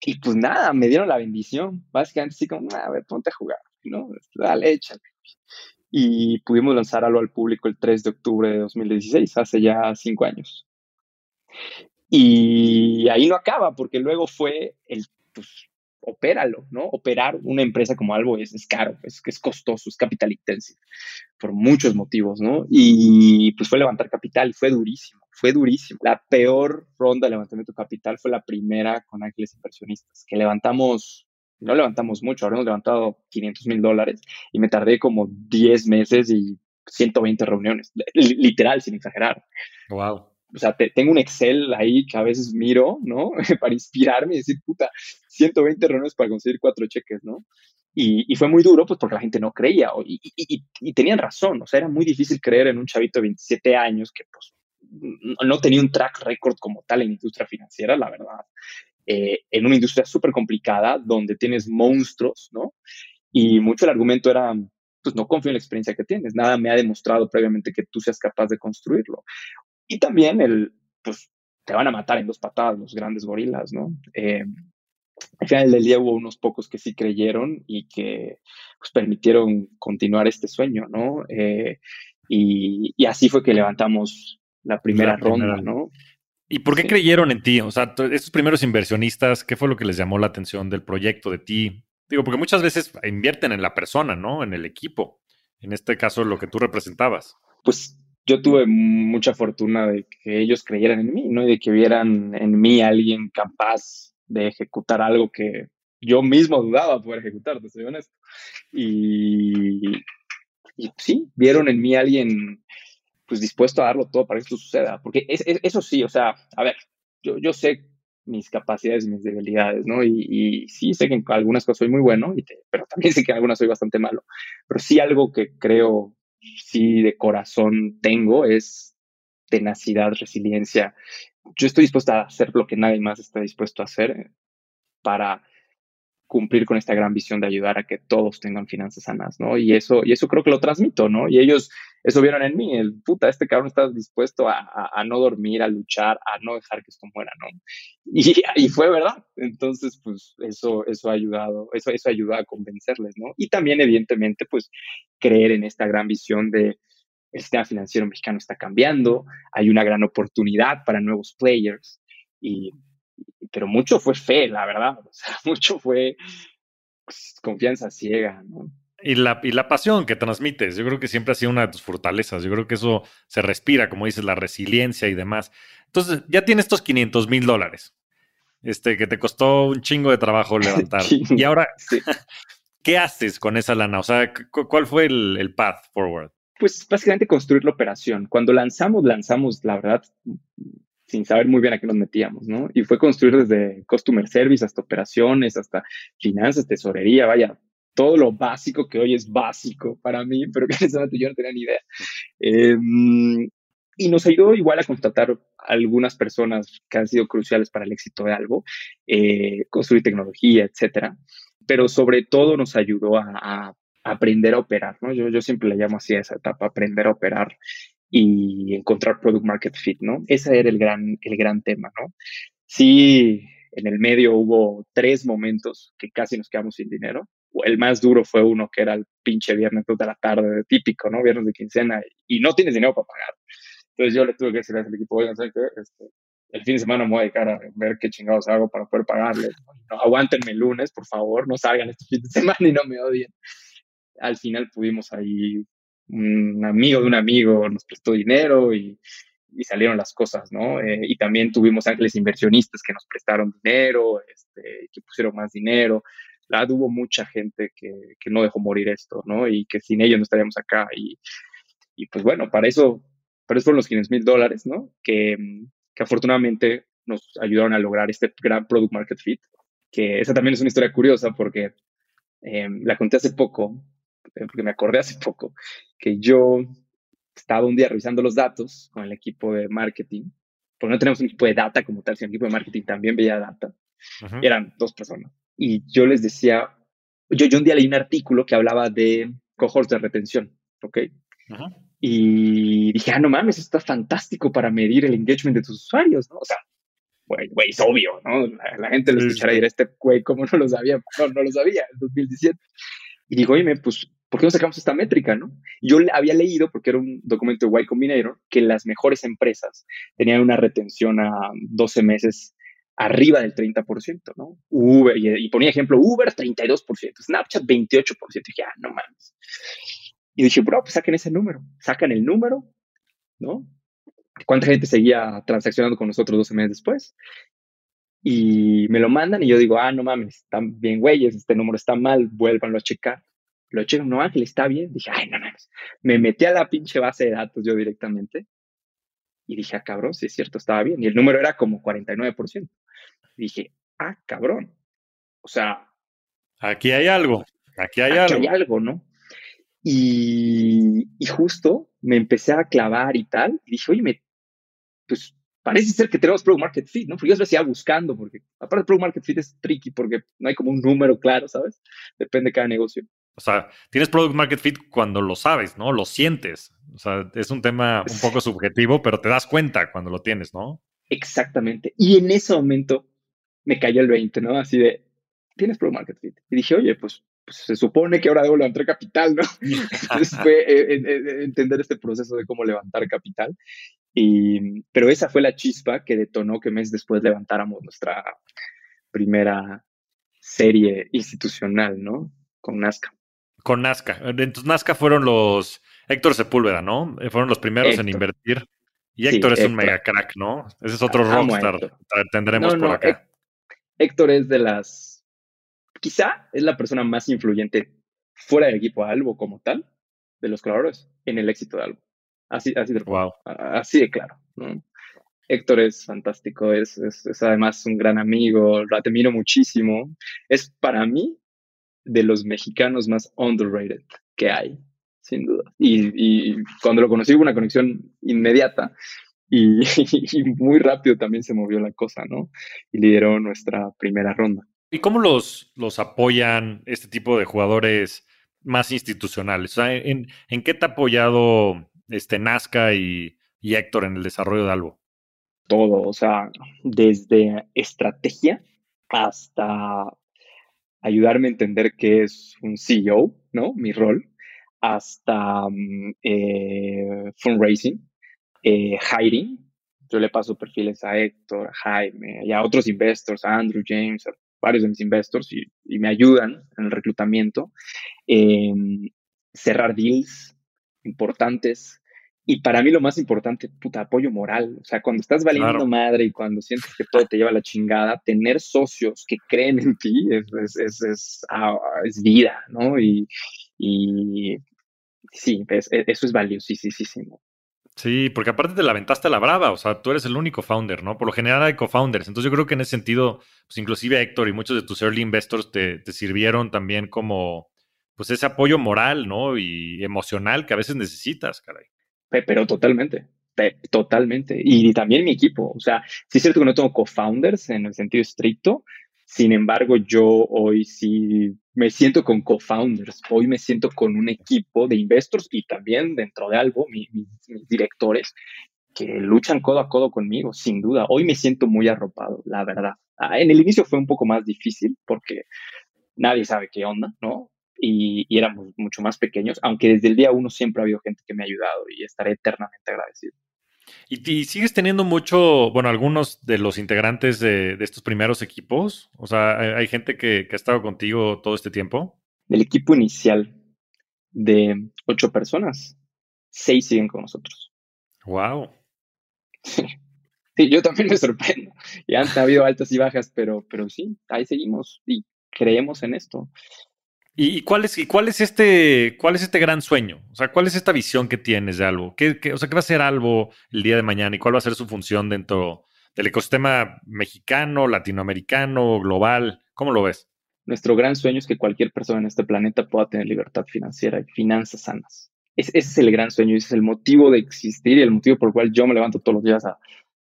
y pues nada, me dieron la bendición. Básicamente, así como, a ver, ponte a jugar, ¿no? Dale, échale y pudimos lanzarlo al público el 3 de octubre de 2016, hace ya cinco años. Y ahí no acaba, porque luego fue el, pues, opéralo, ¿no? Operar una empresa como algo es, es caro, es, es costoso, es capital intensivo, por muchos motivos, ¿no? Y pues fue levantar capital fue durísimo, fue durísimo. La peor ronda de levantamiento de capital fue la primera con ángeles inversionistas, que levantamos, no levantamos mucho, habremos levantado 500 mil dólares y me tardé como 10 meses y 120 reuniones, literal, sin exagerar. Wow o sea, tengo un Excel ahí que a veces miro, ¿no? para inspirarme y decir, puta, 120 reuniones para conseguir cuatro cheques, ¿no? Y, fue muy duro, pues porque la gente no creía y, y, tenían razón, o sea, era muy difícil creer en un chavito de 27 años que pues no tenía un track record como tal en industria financiera, la verdad. Eh, en una industria súper complicada donde tienes monstruos, ¿no? Y mucho el argumento era, pues no confío en la experiencia que tienes, nada me ha demostrado previamente que tú seas capaz de construirlo. Y también el, pues, te van a matar en dos patadas los grandes gorilas, ¿no? Eh, al final del día hubo unos pocos que sí creyeron y que pues, permitieron continuar este sueño, ¿no? Eh, y, y, así fue que levantamos la primera, ronda, ¿no? ¿Y por qué creyeron en ti? O sea, estos primeros inversionistas, ¿qué fue lo que les llamó la atención del proyecto, de ti? Digo, porque muchas veces invierten en la persona, ¿no? En el equipo. En este caso, lo que tú representabas. Pues yo tuve mucha fortuna de que ellos creyeran en mí, ¿no? Y de que vieran en mí alguien capaz de ejecutar algo que yo mismo dudaba poder ejecutar, te soy honesto. Y, y sí, vieron en mí alguien pues dispuesto a darlo todo para que esto suceda. Porque eso sí, o sea, a ver, yo, yo sé mis capacidades mis debilidades, ¿no? Y, y, sí sé que en algunas cosas soy muy bueno, y pero también sé que en algunas soy bastante malo. Pero sí algo que creo sí de corazón tengo es tenacidad, resiliencia. Yo estoy dispuesto a hacer lo que nadie más está dispuesto a hacer para cumplir con esta gran visión de ayudar a que todos tengan finanzas sanas, ¿no? Y eso, y eso creo que lo transmito, ¿no? Y ellos eso vieron en mí, el puta, este cabrón está dispuesto a, a, no dormir, a luchar, a no dejar que esto muera, ¿no? Y, y, fue verdad. Entonces, pues eso, eso ha ayudado, eso, eso ayudó a convencerles, ¿no? Y también, evidentemente, pues creer en esta gran visión de el sistema financiero mexicano está cambiando, hay una gran oportunidad para nuevos players y pero mucho fue fe, la verdad, o sea, mucho fue pues, confianza ciega, ¿no? Y la, y la pasión que transmites, yo creo que siempre ha sido una de tus fortalezas, yo creo que eso se respira, como dices, la resiliencia y demás. Entonces, ya tienes estos 500 mil dólares, este, que te costó un chingo de trabajo levantar. y ahora, ¿qué haces con esa lana? O sea, ¿cuál fue el, el path forward? Pues básicamente construir la operación. Cuando lanzamos, lanzamos, la verdad, sin saber muy bien a qué nos metíamos, ¿no? Y fue construir desde customer service hasta operaciones, hasta finanzas, tesorería, vaya, todo lo básico que hoy es básico para mí, pero que en ese momento yo no tenía ni idea. Em, y nos ayudó igual a contratar algunas personas que han sido cruciales para el éxito de algo, eh, construir tecnología, etcétera. Pero sobre todo nos ayudó a, aprender a operar, ¿no? Yo, yo siempre le llamo así a esa etapa, aprender a operar y encontrar product market fit, ¿no? Ese era el gran, el gran tema, ¿no? Sí, en el medio hubo tres momentos que casi nos quedamos sin dinero. El más duro fue uno que era el pinche viernes de la tarde, típico, ¿no? Viernes de quincena, y no tienes dinero para pagar. Entonces yo le tuve que decir al equipo, oigan, ¿sabes qué? Este, el fin de semana me voy a dedicar a ver qué chingados hago para poder pagarles. No, aguántenme el lunes, por favor, no salgan este fin de semana y no me odien. Al final pudimos ahí un amigo de un amigo nos prestó dinero y, salieron las cosas, ¿no? Eh, y también tuvimos ángeles inversionistas que nos prestaron dinero, este, que pusieron más dinero. La hubo mucha gente que, que, no dejó morir esto, ¿no? Y que sin ellos no estaríamos acá. Y, y pues bueno, para eso, para eso fueron los 500 mil dólares, ¿no? Que, que afortunadamente nos ayudaron a lograr este gran product market fit. Que esa también es una historia curiosa porque eh, la conté hace poco porque me acordé hace poco que yo estaba un día revisando los datos con el equipo de marketing, porque no tenemos un equipo de data como tal, sino un equipo de marketing también veía data. Eran dos personas. Y yo les decía, yo, yo un día leí un artículo que hablaba de cohorts de retención, ¿ok? Y dije, ah, no mames, esto está fantástico para medir el engagement de tus usuarios, ¿no? O sea, güey, güey, es obvio, ¿no? La, gente lo escuchará y dirá, este güey, ¿cómo no lo sabía? No, no lo sabía, en 2017. Y digo, oye, pues, ¿por qué no sacamos esta métrica, no? Yo había leído, porque era un documento de Y Combinator, que las mejores empresas tenían una retención a 12 meses arriba del 30%, ¿no? Uber, y, ponía ejemplo, Uber 32%, Snapchat 28%. Y dije, ah, no mames. Y dije, bro, pues saquen ese número, sacan el número, ¿no? ¿Cuánta gente seguía transaccionando con nosotros 12 meses después? Y me lo mandan y yo digo, ah, no mames, están bien güeyes, este número está mal, vuélvanlo a checar. Lo checan, no, Ángel, está bien. Dije, ay, no mames. Me metí a la pinche base de datos yo directamente y dije, ah, cabrón, sí es cierto, estaba bien. Y el número era como 49%. dije, ah, cabrón. O sea. Aquí hay algo. Aquí hay algo. hay algo, ¿no? Y, y, justo me empecé a clavar y tal. Y dije, oye, me, pues parece ser que tenemos Product Market Fit, ¿no? Porque yo decía buscando, porque aparte Product Market Fit es tricky porque no hay como un número claro, ¿sabes? Depende de cada negocio. O sea, tienes Product Market Fit cuando lo sabes, ¿no? Lo sientes. O sea, es un tema un poco subjetivo, pero te das cuenta cuando lo tienes, ¿no? Exactamente. Y en ese momento me cayó el 20, ¿no? Así de, tienes Product Market Fit. Y dije, oye, pues, pues se supone que ahora debo levantar capital, ¿no? Entonces fue eh, eh, eh, entender este proceso de cómo levantar capital. Y, pero esa fue la chispa que detonó que meses después levantáramos nuestra primera serie institucional, ¿no? Con Nazca. Con Nazca. Entonces Nazca fueron los Héctor Sepúlveda, ¿no? Eh, fueron los primeros en invertir. Y Héctor es un mega crack, ¿no? Ese es otro rockstar. Tendremos por acá. Héctor es de las. Quizá es la persona más influyente fuera del equipo Albo como tal, de los colaboradores, en el éxito de Albo. Así, así de, wow. así de claro. Héctor es fantástico, es, es, además un gran amigo, lo admiro muchísimo. Es para mí de los mexicanos más underrated que hay, sin duda. Y, cuando lo conocí hubo una conexión inmediata y, y, muy rápido también se movió la cosa, ¿no? Y lideró nuestra primera ronda. ¿Y cómo los, los apoyan este tipo de jugadores más institucionales? O sea, ¿en, en qué te ha apoyado este, Nazca y, Héctor en el desarrollo de algo? Todo, o sea, desde estrategia hasta ayudarme a entender qué es un CEO, ¿no? Mi rol, hasta mm, eh, fundraising, eh, hiring. Yo le paso perfiles a Héctor, a Jaime y a otros investors, a Andrew James, a varios de mis investors y, me ayudan en el reclutamiento. Em, cerrar deals importantes, y para mí lo más importante, puta, apoyo moral. O sea, cuando estás valiendo madre y cuando sientes que todo te lleva a la chingada, tener socios que creen en ti es, es, es, ah, vida, ¿no? Y, y sí, e, eso es valiosísimo. Sí, porque aparte te la aventaste a la brava, o sea, tú eres el único founder, ¿no? Por lo general hay co-founders, entonces yo creo que en ese sentido, pues inclusive Héctor y muchos de tus early investors te, te sirvieron también como, pues ese apoyo moral, ¿no? Y emocional que a veces necesitas, caray. Pero totalmente, totalmente. Y también mi equipo. O sea, sí es cierto que no tengo co-founders en el sentido estricto. Sin embargo, yo hoy sí me siento con co-founders. Hoy me siento con un equipo de investors y también dentro de algo, mis, directores que luchan codo a codo conmigo, sin duda. Hoy me siento muy arropado, la verdad. Ah, en el inicio fue un poco más difícil porque nadie sabe qué onda, ¿no? Y, éramos mucho más pequeños, aunque desde el día uno siempre ha habido gente que me ha ayudado y estaré eternamente agradecido. ¿Y, sigues teniendo mucho, bueno, algunos de los integrantes de, estos primeros equipos? O sea, ¿hay, gente que, ha estado contigo todo este tiempo? Del equipo inicial de ocho personas, seis siguen con nosotros. ¡Wow! Sí, yo también me sorprendo. Y han habido altas y bajas, pero, pero sí, ahí seguimos y creemos en esto. ¿Y, cuál es, y cuál es este, cuál es este gran sueño? O sea, ¿cuál es esta visión que tienes de algo? ¿Qué, o sea, ¿qué va a ser algo el día de mañana y cuál va a ser su función dentro del ecosistema mexicano, latinoamericano, global? ¿Cómo lo ves? Nuestro gran sueño es que cualquier persona en este planeta pueda tener libertad financiera y finanzas sanas. ese es el gran sueño, ese es el motivo de existir y el motivo por el cual yo me levanto todos los días a,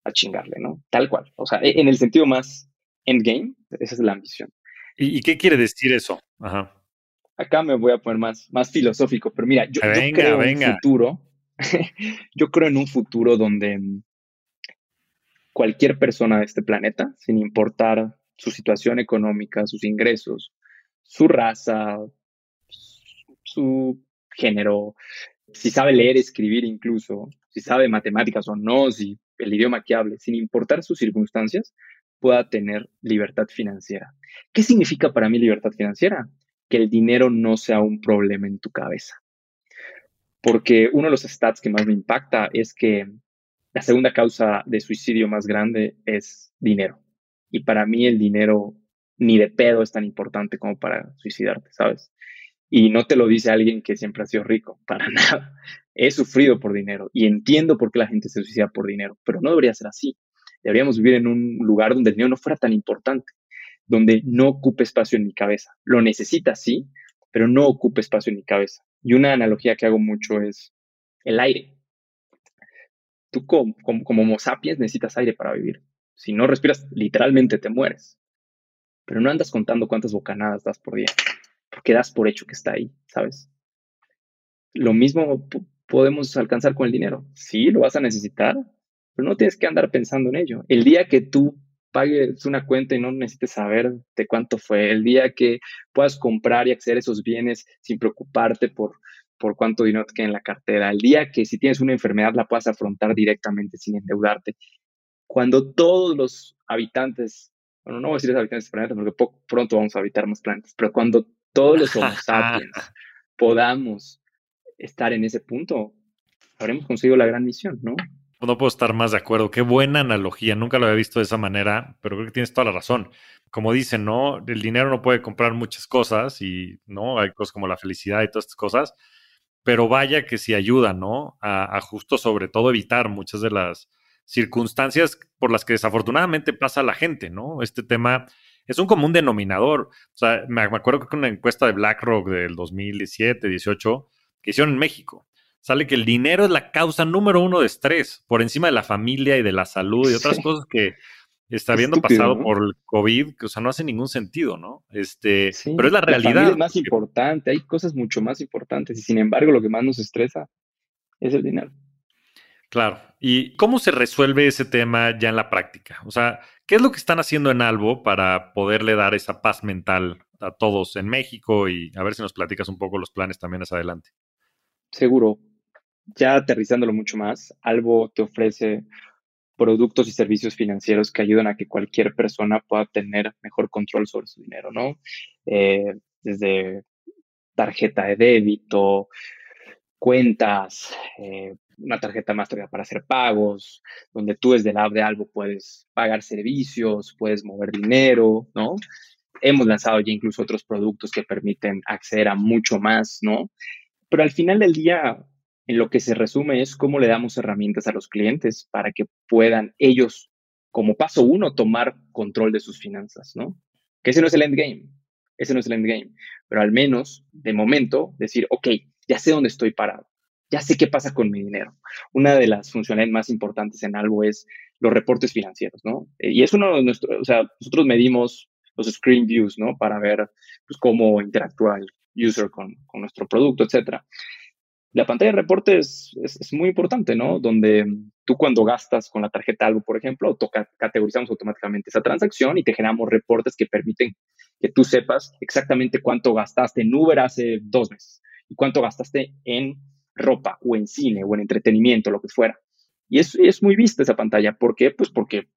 a chingarle, ¿no? Tal cual. O sea, e, en el sentido más endgame, esa es la ambición. ¿Y, y qué quiere decir eso? Ajá acá me voy a poner más, más filosófico, pero mira, yo, creo en un futuro, yo creo en un futuro donde cualquier persona de este planeta, sin importar su situación económica, sus ingresos, su raza, su género, si sabe leer, escribir incluso, si sabe matemáticas o no, si el idioma que hable, sin importar sus circunstancias, pueda tener libertad financiera. ¿Qué significa para mí libertad financiera? Que el dinero no sea un problema en tu cabeza. Porque uno de los stats que más me impacta es que la segunda causa de suicidio más grande es dinero. Y para mí el dinero ni de pedo es tan importante como para suicidarte, ¿sabes? Y no te lo dice alguien que siempre ha sido rico, para nada. He sufrido por dinero y entiendo por qué la gente se suicida por dinero, pero no debería ser así. Deberíamos vivir en un lugar donde el dinero no fuera tan importante, donde no ocupe espacio en mi cabeza. Lo necesita, sí, pero no ocupe espacio en mi cabeza. Y una analogía que hago mucho es el aire. Tú como, como, como Homo sapiens necesitas aire para vivir. Si no respiras, literalmente te mueres. Pero no andas contando cuántas bocanadas das por día, porque das por hecho que está ahí, ¿sabes? Lo mismo podemos alcanzar con el dinero. Sí, lo vas a necesitar, pero no tienes que andar pensando en ello. El día que tú pagues una cuenta y no necesites saber de cuánto fue, el día que puedas comprar y acceder a esos bienes sin preocuparte por, por cuánto dinero te queda en la cartera, el día que si tienes una enfermedad la puedas afrontar directamente sin endeudarte. Cuando todos los habitantes, bueno, no voy a decir los habitantes del planeta porque pronto vamos a habitar más planetas, pero cuando todos los Homo sapiens podamos estar en ese punto, habremos conseguido la gran misión, ¿no? No puedo estar más de acuerdo. Qué buena analogía. Nunca lo había visto de esa manera, pero creo que tienes toda la razón. Como dicen, ¿no? El dinero no puede comprar muchas cosas y, ¿no? Hay cosas como la felicidad y todas estas cosas, pero vaya que sí ayuda, ¿no? A, justo sobre todo evitar muchas de las circunstancias por las que desafortunadamente pasa la gente, ¿no? Este tema es un común denominador. O sea, me, acuerdo que una encuesta de BlackRock del 2017, 18, que hicieron en México sale que el dinero es la causa número uno de estrés, por encima de la familia y de la salud y otras cosas que está habiendo pasado por el COVID, que o sea, no hace ningún sentido, ¿no? Este, pero es la realidad. es más importante, hay cosas mucho más importantes y sin embargo lo que más nos estresa es el dinero. Claro. ¿Y cómo se resuelve ese tema ya en la práctica? O sea, ¿qué es lo que están haciendo en Albo para poderle dar esa paz mental a todos en México? Y a ver si nos platicas un poco los planes también hacia adelante. Seguro ya aterrizándolo mucho más, Albo te ofrece productos y servicios financieros que ayudan a que cualquier persona pueda tener mejor control sobre su dinero, ¿no? Eh, desde tarjeta de débito, cuentas, eh, una tarjeta Mastercard para hacer pagos, donde tú desde la app de Albo puedes pagar servicios, puedes mover dinero, ¿no? Hemos lanzado ya incluso otros productos que permiten acceder a mucho más, ¿no? Pero al final del día, en lo que se resume es cómo le damos herramientas a los clientes para que puedan ellos, como paso uno, tomar control de sus finanzas, ¿no? Que ese no es el endgame, ese no es el endgame, pero al menos, de momento, decir, ok, ya sé dónde estoy parado, ya sé qué pasa con mi dinero. Una de las funcionalidades más importantes en algo es los reportes financieros, ¿no? Eh, y es uno de nuestros, o sea, nosotros medimos los screen views, ¿no? Para ver pues, cómo interactúa el user con, con nuestro producto, etcétera. La pantalla de reportes es, muy importante, ¿no? Donde tú cuando gastas con la tarjeta algo, por ejemplo, categorizamos automáticamente esa transacción y te generamos reportes que permiten que tú sepas exactamente cuánto gastaste en Uber hace dos meses y cuánto gastaste en ropa o en cine o en entretenimiento, lo que fuera. Y es, es muy vista esa pantalla. ¿Por qué? Pues porque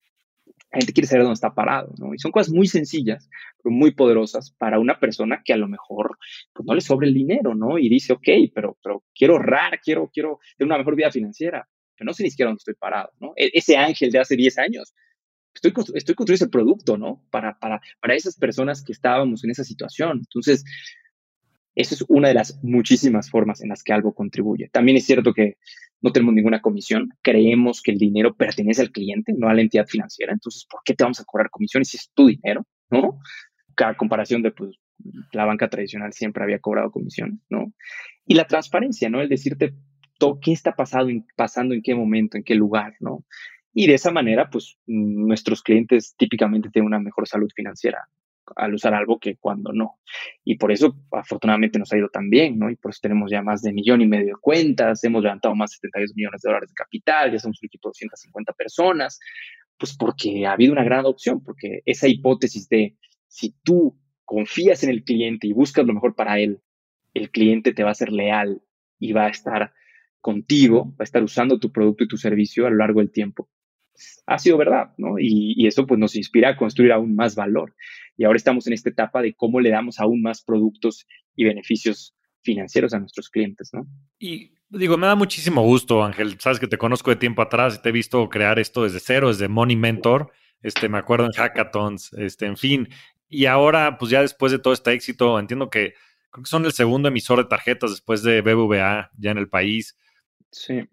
la gente quiere saber dónde está parado, ¿no? Y son cosas muy sencillas, pero muy poderosas para una persona que a lo mejor pues, no le sobra el dinero, ¿no? Y dice, ok, pero, pero quiero ahorrar, quiero, quiero tener una mejor vida financiera, pero no sé ni siquiera dónde estoy parado, ¿no? E, ese ángel de hace 10 años, estoy, estoy construyendo ese producto, ¿no? Para, para, para esas personas que estábamos en esa situación. Entonces, esa es una de las muchísimas formas en las que algo contribuye. También es cierto que no tenemos ninguna comisión, creemos que el dinero pertenece al cliente, no a la entidad financiera, entonces, ¿por qué te vamos a cobrar comisiones si es tu dinero? ¿No? A comparación de, pues, la banca tradicional siempre había cobrado comisiones, ¿no? Y la transparencia, ¿no? El decirte todo, qué está pasando, pasando en qué momento, en qué lugar, ¿no? Y de esa manera, pues, nuestros clientes típicamente tienen una mejor salud financiera al usar algo que cuando no. Y por eso, afortunadamente, nos ha ido tan bien, ¿no? Y por eso tenemos ya más de millón y medio de cuentas, hemos levantado más de 72 millones de dólares de capital, ya somos un equipo de 250 personas, pues porque ha habido una gran adopción, porque esa hipótesis de si tú confías en el cliente y buscas lo mejor para él, el cliente te va a ser leal y va a estar contigo, va a estar usando tu producto y tu servicio a lo largo del tiempo ha sido verdad, ¿no? Y, eso pues nos inspira a construir aún más valor. Y ahora estamos en esta etapa de cómo le damos aún más productos y beneficios financieros a nuestros clientes, ¿no? Y digo, me da muchísimo gusto, Ángel. Sabes que te conozco de tiempo atrás y te he visto crear esto desde cero, desde Money Mentor. Este, me acuerdo en hackathons, este, en fin. Y ahora, pues ya después de todo este éxito, entiendo que creo que son el segundo emisor de tarjetas después de BBVA ya en el país. Sí.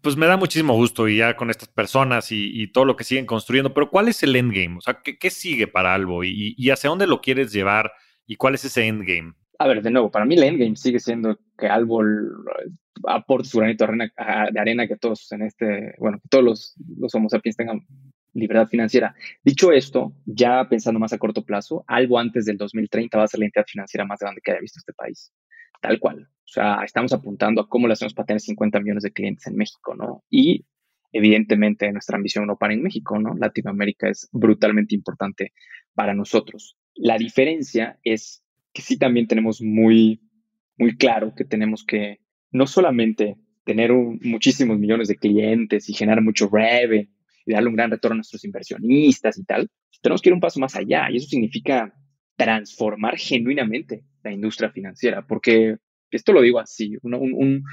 Pues me da muchísimo gusto y ya con estas personas y, todo lo que siguen construyendo. Pero ¿cuál es el endgame? O sea, ¿qué, sigue para Albo y, y hacia dónde lo quieres llevar y cuál es ese endgame? a ver, de nuevo, para mí el endgame sigue siendo que Albo aporte su granito de arena, que todos en este, bueno, que todos los, los Homo sapiens tengan libertad financiera. Dicho esto, ya pensando más a corto plazo, algo antes del 2030 va a ser la entidad financiera más grande que haya visto este país. Tal cual. O sea, estamos apuntando a cómo le hacemos para tener 50 millones de clientes en México, ¿no? Y evidentemente nuestra ambición no para en México, ¿no? Latinoamérica es brutalmente importante para nosotros. La diferencia es que sí también tenemos muy, muy claro que tenemos que no solamente tener muchísimos millones de clientes y generar mucho revenue y darle un gran retorno a nuestros inversionistas y tal, tenemos que ir un paso más allá y eso significa transformar genuinamente la industria financiera, porque esto lo digo así, un, un,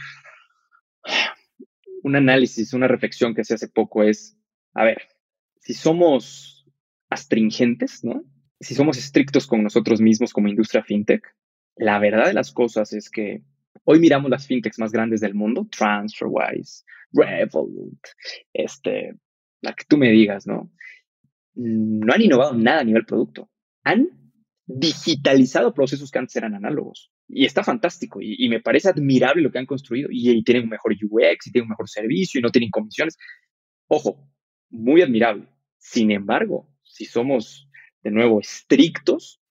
un análisis, una reflexión que se hace poco es, a ver, si somos astringentes, ¿no? si somos estrictos con nosotros mismos como industria fintech, la verdad de las cosas es que hoy miramos las fintechs más grandes del mundo, TransferWise, Revolut, este, la que tú me digas, ¿no? No han innovado nada a nivel producto. Han digitalizado procesos que antes eran análogos. Y está fantástico y, me parece admirable lo que han construido. Y, y, tienen un mejor UX y tienen un mejor servicio y no tienen comisiones. Ojo, muy admirable. Sin embargo, si somos de nuevo, estrictos,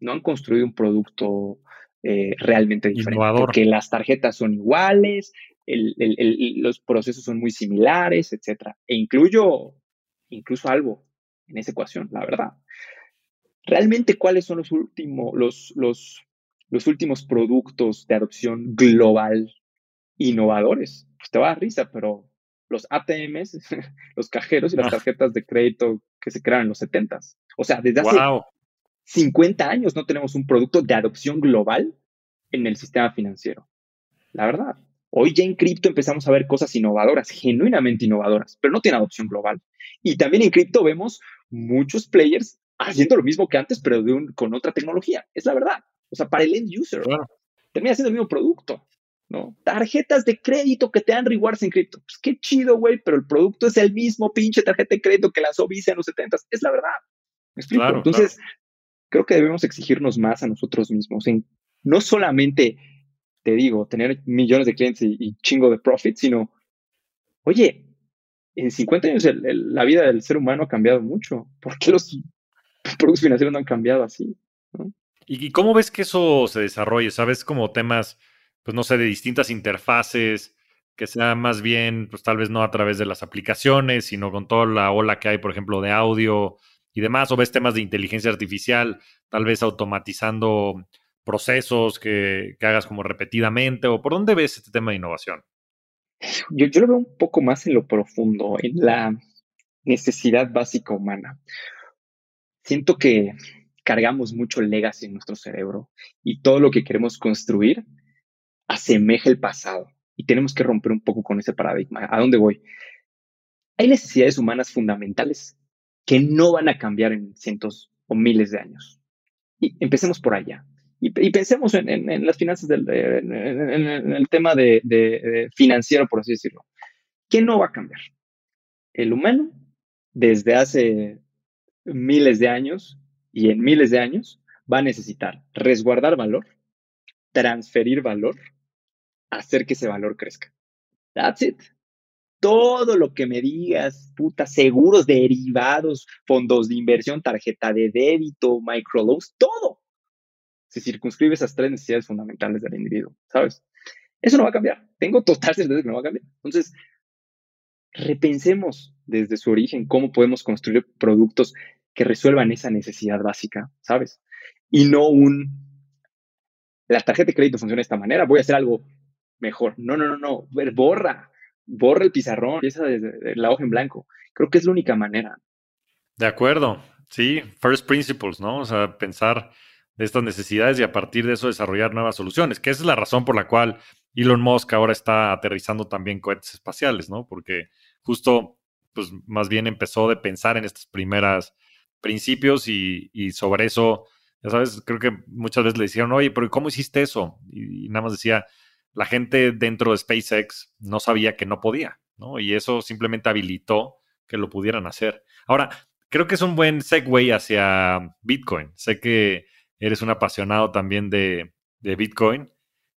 no han construido un producto eh, realmente diferente. Porque las tarjetas son iguales, los procesos son muy similares, etc. E incluyo incluso algo en esa ecuación, la verdad. Realmente, ¿cuáles son los, últimos, los, los, los últimos productos de adopción global innovadores? Pues te va a dar risa, pero los ATMs, los cajeros y las ah. tarjetas de crédito que se crearon en los 70 O sea, desde hace 50 años no tenemos un producto de adopción global en el sistema financiero. La verdad. Hoy ya en cripto empezamos a ver cosas innovadoras, genuinamente innovadoras, pero no tiene adopción global. Y también en cripto vemos muchos players haciendo lo mismo que antes, pero con otra tecnología. Es la verdad. O sea, para el end user, termina siendo el mismo producto. ¿no? Tarjetas de crédito que te dan rewards en cripto. Pues qué chido, güey, pero el producto es el mismo pinche tarjeta de crédito que lanzó Visa en los 70. Es la verdad. ¿Me explico? Entonces, creo que debemos exigirnos más a nosotros mismos. En, no solamente, te digo, tener millones de clientes y, chingo de profit, sino, oye, en 50 años la vida del ser humano ha cambiado mucho. ¿Por qué los productos financieros no han cambiado así? ¿Y cómo ves que eso se desarrolle? ¿Sabes? Como temas pues no sé, de distintas interfaces, que sea más bien, pues tal vez no a través de las aplicaciones, sino con toda la ola que hay, por ejemplo, de audio y demás, o ves temas de inteligencia artificial, tal vez automatizando procesos que, hagas como repetidamente, o por dónde ves este tema de innovación? Yo, lo veo un poco más en lo profundo, en la necesidad básica humana. Siento que cargamos mucho legacy en nuestro cerebro y todo lo que queremos construir asemeja el pasado y tenemos que romper un poco con ese paradigma. ¿A dónde voy? Hay necesidades humanas fundamentales que no van a cambiar en cientos o miles de años. Y empecemos por allá. Y, pensemos en, las finanzas, del, en, el tema de, financiero, por así decirlo. ¿Qué no va a cambiar? El humano, desde hace miles de años y en miles de años, va a necesitar resguardar valor, transferir valor hacer que ese valor crezca. That's it. Todo lo que me digas, puta, seguros derivados, fondos de inversión, tarjeta de débito, microloans, todo. Se circunscribe esas tres necesidades fundamentales del individuo, ¿sabes? Eso no va a cambiar. Tengo total certeza que no va a cambiar. Entonces, repensemos desde su origen cómo podemos construir productos que resuelvan esa necesidad básica, ¿sabes? Y no un, la tarjeta de crédito funciona de esta manera, voy a hacer algo mejor. No, no, no, no. Borra, borra el pizarrón, empieza desde la hoja en blanco. Creo que es la única manera. De acuerdo, sí, first principles, ¿no? O sea, pensar de estas necesidades y a partir de eso desarrollar nuevas soluciones, que esa es la razón por la cual Elon Musk ahora está aterrizando también cohetes espaciales, ¿no? Porque justo, pues más bien empezó de pensar en estos primeros principios y, sobre eso, ya sabes, creo que muchas veces le decían, oye, pero ¿cómo hiciste eso? Y, nada más decía, la gente dentro de SpaceX no sabía que no podía, ¿no? Y eso simplemente habilitó que lo pudieran hacer. Ahora, creo que es un buen segue hacia Bitcoin. Sé que eres un apasionado también de, Bitcoin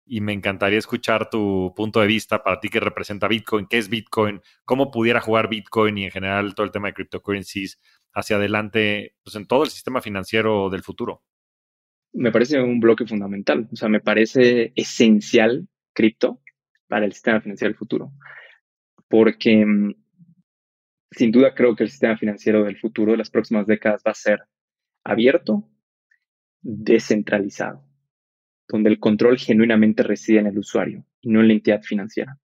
y me encantaría escuchar tu punto de vista para ti que representa Bitcoin, qué es Bitcoin, cómo pudiera jugar Bitcoin y en general todo el tema de cryptocurrencies hacia adelante, pues en todo el sistema financiero del futuro. Me parece un bloque fundamental, o sea, me parece esencial cripto para el sistema financiero del futuro, porque mm, sin duda creo que el sistema financiero del futuro de las próximas décadas va a ser abierto, descentralizado donde el control genuinamente reside en el usuario y no en la entidad financiera.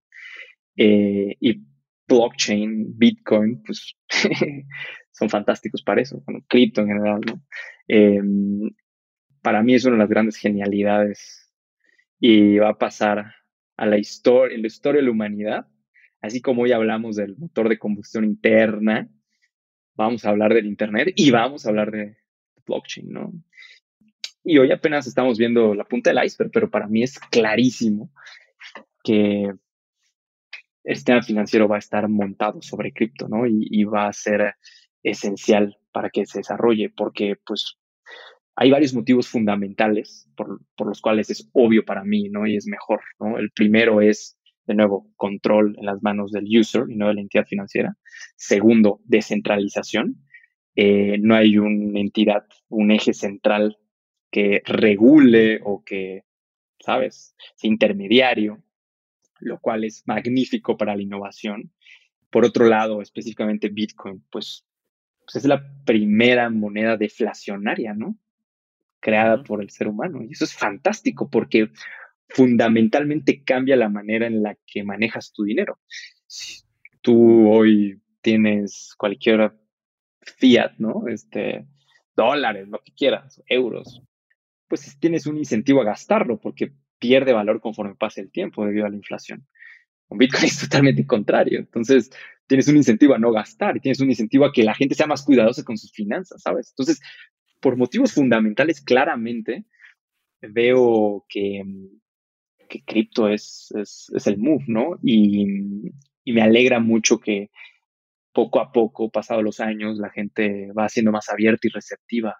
Eh, y blockchain, Bitcoin, pues son fantásticos para eso, bueno, cripto en general, ¿no? Em, para mí es una de las grandes genialidades y va a pasar a la historia, la historia de la humanidad, así como hoy hablamos del motor de combustión interna, vamos a hablar del Internet y vamos a hablar de blockchain, ¿no? Y hoy apenas estamos viendo la punta del iceberg, pero para mí es clarísimo que el sistema financiero va a estar montado sobre cripto, ¿no? Y, va a ser esencial para que se desarrolle, porque pues hay varios motivos fundamentales por, por, los cuales es obvio para mí, ¿no? Y es mejor, ¿no? El primero es, de nuevo, control en las manos del user y no de la entidad financiera. Segundo, descentralización. Eh, no hay una entidad, un eje central que regule o que, ¿sabes?, sea intermediario, lo cual es magnífico para la innovación. Por otro lado, específicamente Bitcoin, pues, pues es la primera moneda deflacionaria, ¿no? Creada por el ser humano. Y eso es fantástico porque fundamentalmente cambia la manera en la que manejas tu dinero. Si tú hoy tienes cualquier fiat, ¿no? Este, dólares, lo que quieras, euros, pues tienes un incentivo a gastarlo porque pierde valor conforme pasa el tiempo debido a la inflación. Con Bitcoin es totalmente contrario. Entonces, tienes un incentivo a no gastar y tienes un incentivo a que la gente sea más cuidadosa con sus finanzas, ¿sabes? Entonces, por motivos fundamentales, claramente veo que, que cripto es, es, es, el move, ¿no? Y, y me alegra mucho que poco a poco, pasados los años, la gente va siendo más abierta y receptiva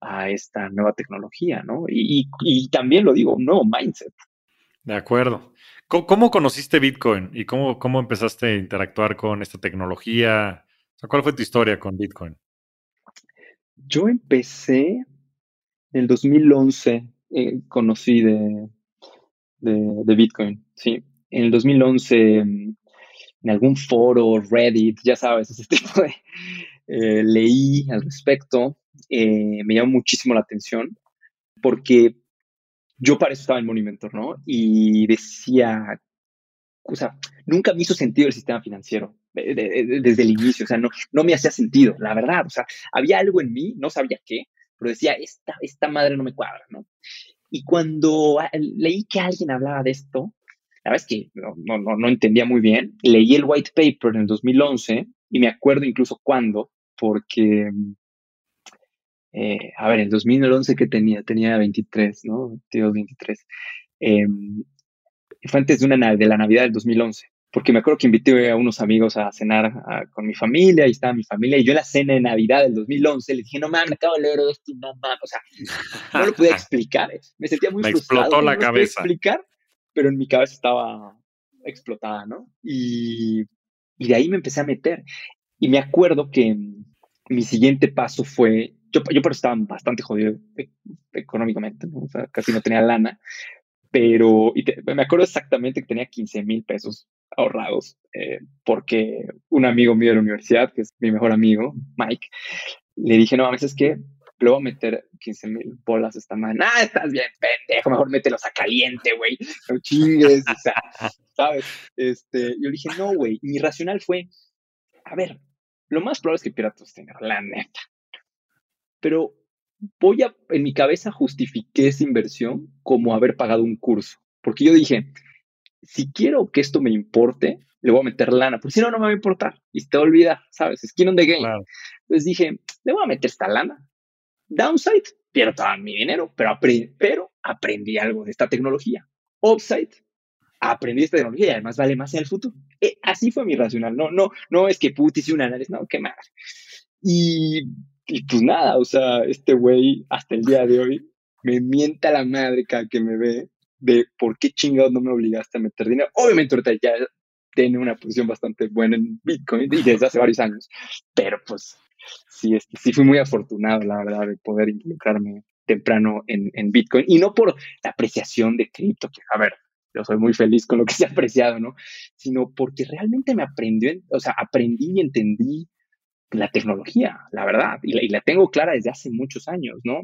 a esta nueva tecnología, ¿no? Y, también lo digo, un nuevo mindset. De acuerdo. ¿Cómo, conociste Bitcoin y cómo, cómo empezaste a interactuar con esta tecnología? ¿Cuál fue tu historia con Bitcoin? Yo empecé en el 2011, eh, conocí de, de, Bitcoin, sí. En el 2011, en algún foro, Reddit, ya sabes, ese tipo de... Eh, leí al respecto eh, me llamó muchísimo la atención porque yo para eso estaba en Monimentor, ¿no? Y decía, o sea, nunca me hizo sentido el sistema financiero desde el inicio, o sea, no, no me hacía sentido, la verdad, o sea, había algo en mí, no sabía qué, pero decía, esta, esta madre no me cuadra, ¿no? Y cuando leí que alguien hablaba de esto, la verdad es que no, no, no entendía muy bien, leí el white paper en el 2011 y me acuerdo incluso cuándo, porque eh, a ver, en 2011 que tenía, tenía 23, ¿no? 22, 23. Eh, fue antes de, una, de la Navidad del 2011, porque me acuerdo que invité a unos amigos a cenar con mi familia, y estaba mi familia, y yo en la cena de Navidad del 2011 les dije, no mames, acabo de leer esto, no mames, o sea, no lo podía explicar, eh. me sentía muy me frustrado. explotó la no cabeza. explicar, pero en mi cabeza estaba explotada, ¿no? Y, y de ahí me empecé a meter. Y me acuerdo que mi siguiente paso fue yo, yo pero estaba bastante jodido e, económicamente, ¿no? o sea, casi no tenía lana, pero y me acuerdo exactamente que tenía 15 mil pesos ahorrados, eh, porque un amigo mío de la universidad, que es mi mejor amigo, Mike, le dije, no, a veces es que le voy a meter 15 mil bolas esta mañana. Ah, estás bien pendejo, mejor mételos a caliente, güey. No chingues, o sea, ¿sabes? Este, yo le dije, no, güey. Mi racional fue, a ver, lo más probable es que tu dinero, la neta. Pero voy a, en mi cabeza justifiqué esa inversión como haber pagado un curso. Porque yo dije, si quiero que esto me importe, le voy a meter lana, porque si no, no me va a importar. Y te olvida, ¿sabes? Skin on the game. Entonces dije, le voy a meter esta lana. Downside, pierdo todo mi dinero, pero, pero aprendí algo de esta tecnología. Upside, aprendí esta tecnología y además vale más en el futuro. Eh, así fue mi racional. No, no, no es que puti hice un análisis, no, qué más. Y, y pues nada, o sea, este güey hasta el día de hoy me mienta la madre cada que me ve de por qué chingados no me obligaste a meter dinero. Obviamente ahorita ya tiene una posición bastante buena en Bitcoin y desde hace varios años, pero pues sí, este, sí fui muy afortunado, la verdad, de poder involucrarme temprano en, en Bitcoin y no por la apreciación de cripto, que a ver, yo soy muy feliz con lo que se ha apreciado, ¿no? Sino porque realmente me aprendió, o sea, aprendí y entendí la tecnología, la verdad, y la, tengo clara desde hace muchos años, ¿no?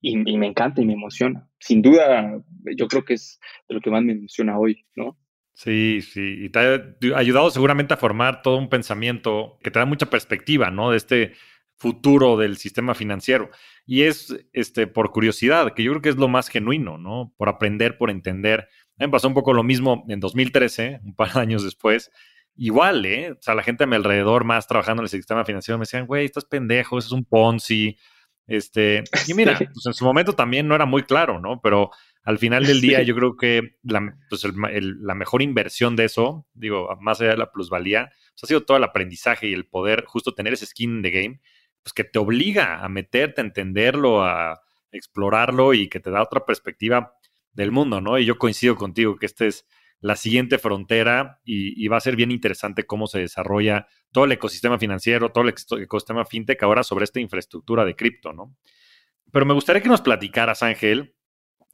Y, y, me encanta y me emociona. Sin duda, yo creo que es de lo que más me emociona hoy, ¿no? Sí, sí, y te ha ayudado seguramente a formar todo un pensamiento que te da mucha perspectiva, ¿no? De este futuro del sistema financiero. Y es este, por curiosidad, que yo creo que es lo más genuino, ¿no? Por aprender, por entender. A mí me pasó un poco lo mismo en 2013, un par de años después. Igual, ¿eh? O sea, la gente a mi alrededor más trabajando en el sistema financiero me decían, güey, estás pendejo, eso es un Ponzi. Este, y mira, pues en su momento también no era muy claro, ¿no? Pero al final del día, yo creo que la, pues la, mejor inversión de eso, digo, más allá de la plusvalía, pues ha sido todo el aprendizaje y el poder justo tener ese skin de game, pues que te obliga a meterte, a entenderlo, a explorarlo y que te da otra perspectiva del mundo, ¿no? Y yo coincido contigo que esta es la siguiente frontera y, va a ser bien interesante cómo se desarrolla todo el ecosistema financiero, todo el ecosistema fintech ahora sobre esta infraestructura de cripto, ¿no? Pero me gustaría que nos platicaras, Ángel,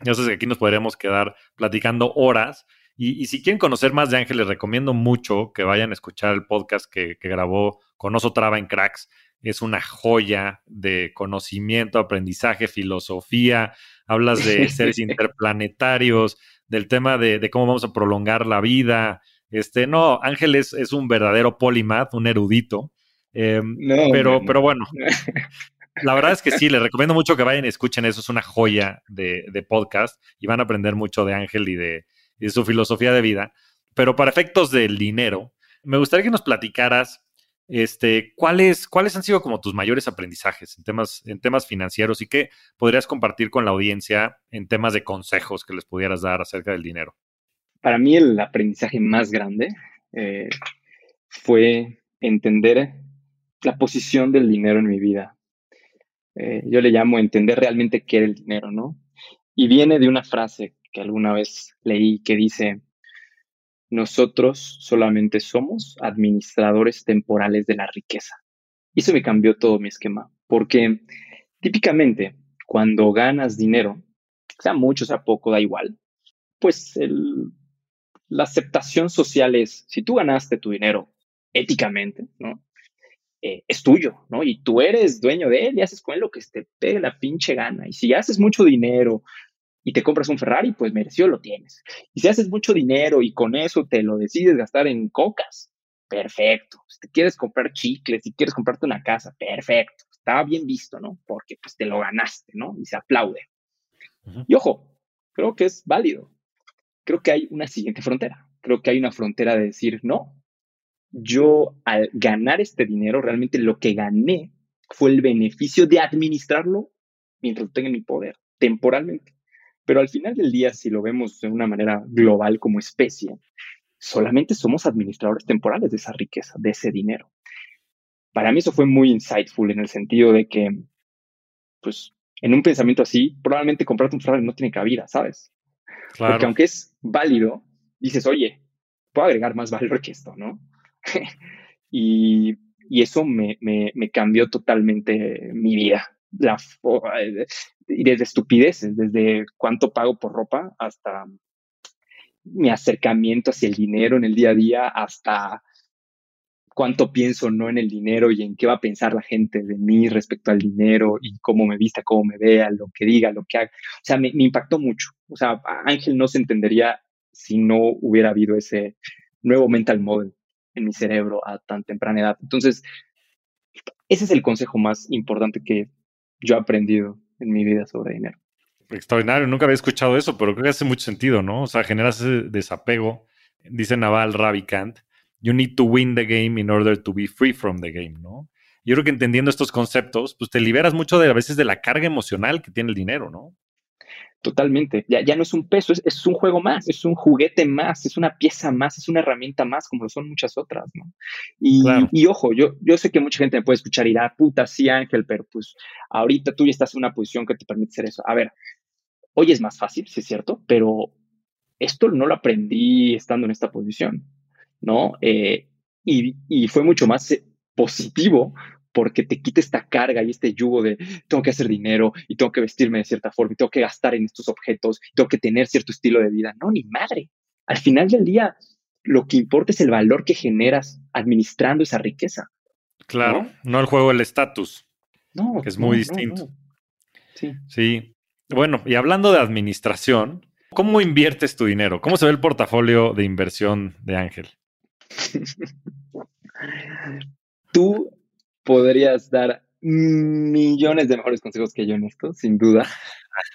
ya sé que aquí nos podríamos quedar platicando horas. Y, si quieren conocer más de Ángel, les recomiendo mucho que vayan a escuchar el podcast que, grabó con Oso Traba en Cracks. Es una joya de conocimiento, aprendizaje, filosofía. Hablas de seres interplanetarios, del tema de, cómo vamos a prolongar la vida. Este, no, Ángel es, un verdadero polimath, un erudito. Em, pero, pero bueno, la verdad es que sí, les recomiendo mucho que vayan y escuchen eso. Es una joya de, podcast y van a aprender mucho de Ángel y de, su filosofía de vida. Pero para efectos del dinero, me gustaría que nos platicaras este, ¿cuáles, ¿cuáles han sido como tus mayores aprendizajes en temas, en temas financieros y qué podrías compartir con la audiencia en temas de consejos que les pudieras dar acerca del dinero? Para mí el aprendizaje más grande eh, fue entender la posición del dinero en mi vida. Eh, yo le llamo entender realmente qué era el dinero, ¿no? Y viene de una frase que alguna vez leí que dice, nosotros solamente somos administradores temporales de la riqueza. Y eso me cambió todo mi esquema, porque típicamente cuando ganas dinero, sea mucho, sea poco, da igual, pues la aceptación social es, si tú ganaste tu dinero éticamente, ¿no? Eh, es tuyo, ¿no? Y tú eres dueño de él y haces con él lo que te pegue la pinche gana. Y si haces mucho dinero y te compras un Ferrari, pues mereció lo tienes. Y si haces mucho dinero y con eso te lo decides gastar en cocas, perfecto. Si te quieres comprar chicles, si quieres comprarte una casa, perfecto. Estaba bien visto, ¿no? Porque pues te lo ganaste, ¿no? Y se aplaude. Y ojo, creo que es válido. Creo que hay una siguiente frontera. Creo que hay una frontera de decir, no, yo al ganar este dinero, realmente lo que gané fue el beneficio de administrarlo mientras lo tenga en mi poder, temporalmente. Pero al final del día, si lo vemos de una manera global como especie, solamente somos administradores temporales de esa riqueza, de ese dinero. Para mí eso fue muy insightful en el sentido de que, pues, en un pensamiento así, probablemente comprarte un Ferrari no tiene cabida, ¿sabes? Porque aunque es válido, dices, oye, puedo agregar más valor que esto, ¿no? y, eso me, cambió totalmente mi vida. La, y desde estupideces, desde cuánto pago por ropa hasta mi acercamiento hacia el dinero en el día a día, hasta cuánto pienso no en el dinero y en qué va a pensar la gente de mí respecto al dinero y cómo me vista, cómo me vea, lo que diga, lo que haga. O sea, me, me impactó mucho. O sea, Ángel no se entendería si no hubiera habido ese nuevo mental model en mi cerebro a tan temprana edad. Entonces, ese es el consejo más importante que yo he aprendido en mi vida sobre dinero. Extraordinario, nunca había escuchado eso, pero creo que hace mucho sentido, ¿no? O sea, generas ese desapego. Dice Naval Ravikant, you need to win the game in order to be free from the game, ¿no? Yo creo que entendiendo estos conceptos, pues te liberas mucho de a veces de la carga emocional que tiene el dinero, ¿no? Totalmente. Ya, ya no es un peso, es, un juego más, es un juguete más, es una pieza más, es una herramienta más, como lo son muchas otras, ¿no? Y, y ojo, yo, yo sé que mucha gente me puede escuchar y dirá, puta, sí, Ángel, pero pues ahorita tú ya estás en una posición que te permite hacer eso. A ver, hoy es más fácil, sí es cierto, pero esto no lo aprendí estando en esta posición, ¿no? Eh, y, y, fue mucho más eh, positivo porque te quita esta carga y este yugo de tengo que hacer dinero y tengo que vestirme de cierta forma y tengo que gastar en estos objetos, y tengo que tener cierto estilo de vida. No, ni madre. Al final del día, lo que importa es el valor que generas administrando esa riqueza. Claro, no, el juego del estatus. No, que es muy distinto. Sí. Sí. Bueno, y hablando de administración, ¿cómo inviertes tu dinero? ¿Cómo se ve el portafolio de inversión de Ángel? Tú podrías dar millones de mejores consejos que yo en esto, sin duda.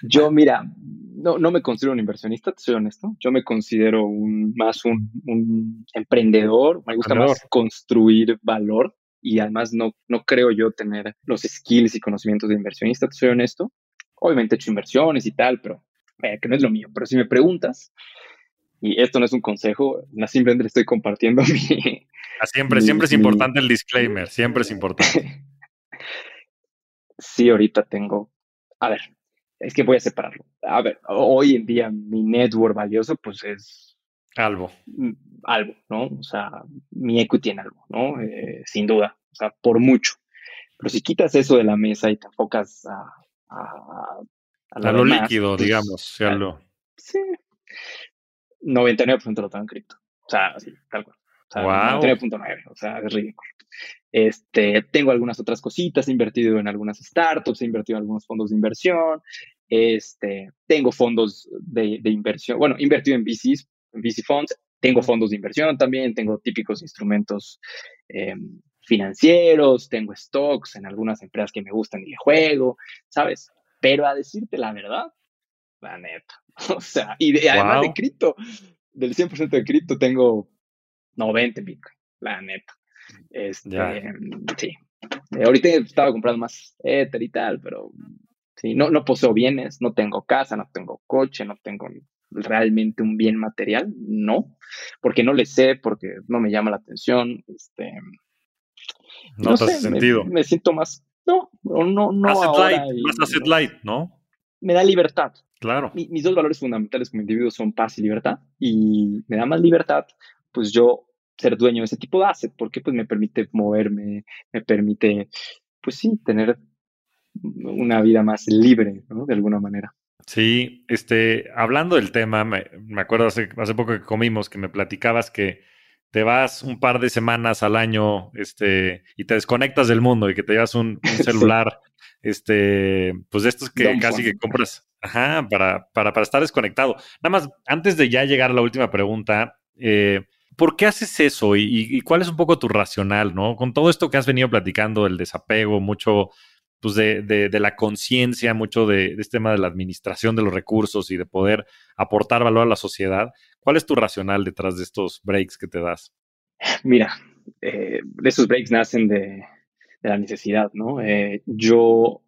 Yo, mira, no, no me considero un inversionista, te soy honesto. Yo me considero un, más un, emprendedor. Me gusta más construir valor y además no, no creo yo tener los skills y conocimientos de inversionista, te soy honesto. Obviamente he hecho inversiones y tal, pero eh, que no es lo mío. Pero si me preguntas, y esto no es un consejo, simplemente estoy compartiendo mi, Ah, siempre, siempre es importante el disclaimer, siempre es importante. sí, ahorita tengo. A ver, es que voy a separarlo. A ver, hoy en día mi network valioso, pues es. Algo. Mm, algo, ¿no? O sea, mi equity en algo, ¿no? Eh, sin duda, o sea, por mucho. Pero si quitas eso de la mesa y te enfocas a. A, lo, líquido, pues, digamos. Sí. 99% lo tengo en cripto. O sea, así, tal cual. O sea, wow. 3.9, o sea, es ridículo. Este, tengo algunas otras cositas, he invertido en algunas startups, he invertido en algunos fondos de inversión, este, tengo fondos de, de inversión, bueno, he invertido en VCs, en VC funds, tengo fondos de inversión también, tengo típicos instrumentos em, financieros, tengo stocks en algunas empresas que me gustan y de juego, ¿sabes? Pero a decirte la verdad, la neta, o sea, y además de cripto, del 100% de cripto tengo 90 Bitcoin, la neta. Este, sí. Eh, ahorita he estado comprando más Ether y tal, pero sí, no, no poseo bienes, no tengo casa, no tengo coche, no tengo realmente un bien material, no, porque no le sé, porque no me llama la atención, este, no, sé, sentido. Me, siento más, no, no, no. Asset light, más asset light, ¿no? Me da libertad. Claro. mis dos valores fundamentales como individuo son paz y libertad, y me da más libertad, pues yo ser dueño de ese tipo de asset, porque pues me permite moverme, me permite, pues sí, tener una vida más libre, ¿no? De alguna manera. Sí, este, hablando del tema, me, acuerdo hace, hace, poco que comimos que me platicabas que te vas un par de semanas al año, este, y te desconectas del mundo y que te llevas un, celular, este, pues de estos que casi que compras, ajá, para, para, para estar desconectado. Nada más, antes de ya llegar a la última pregunta, eh, ¿Por qué haces eso y, cuál es un poco tu racional, no? Con todo esto que has venido platicando, del desapego, mucho pues de, la conciencia, mucho de, este tema de la administración de los recursos y de poder aportar valor a la sociedad, ¿cuál es tu racional detrás de estos breaks que te das? Mira, eh, esos breaks nacen de, la necesidad, ¿no? Eh, yo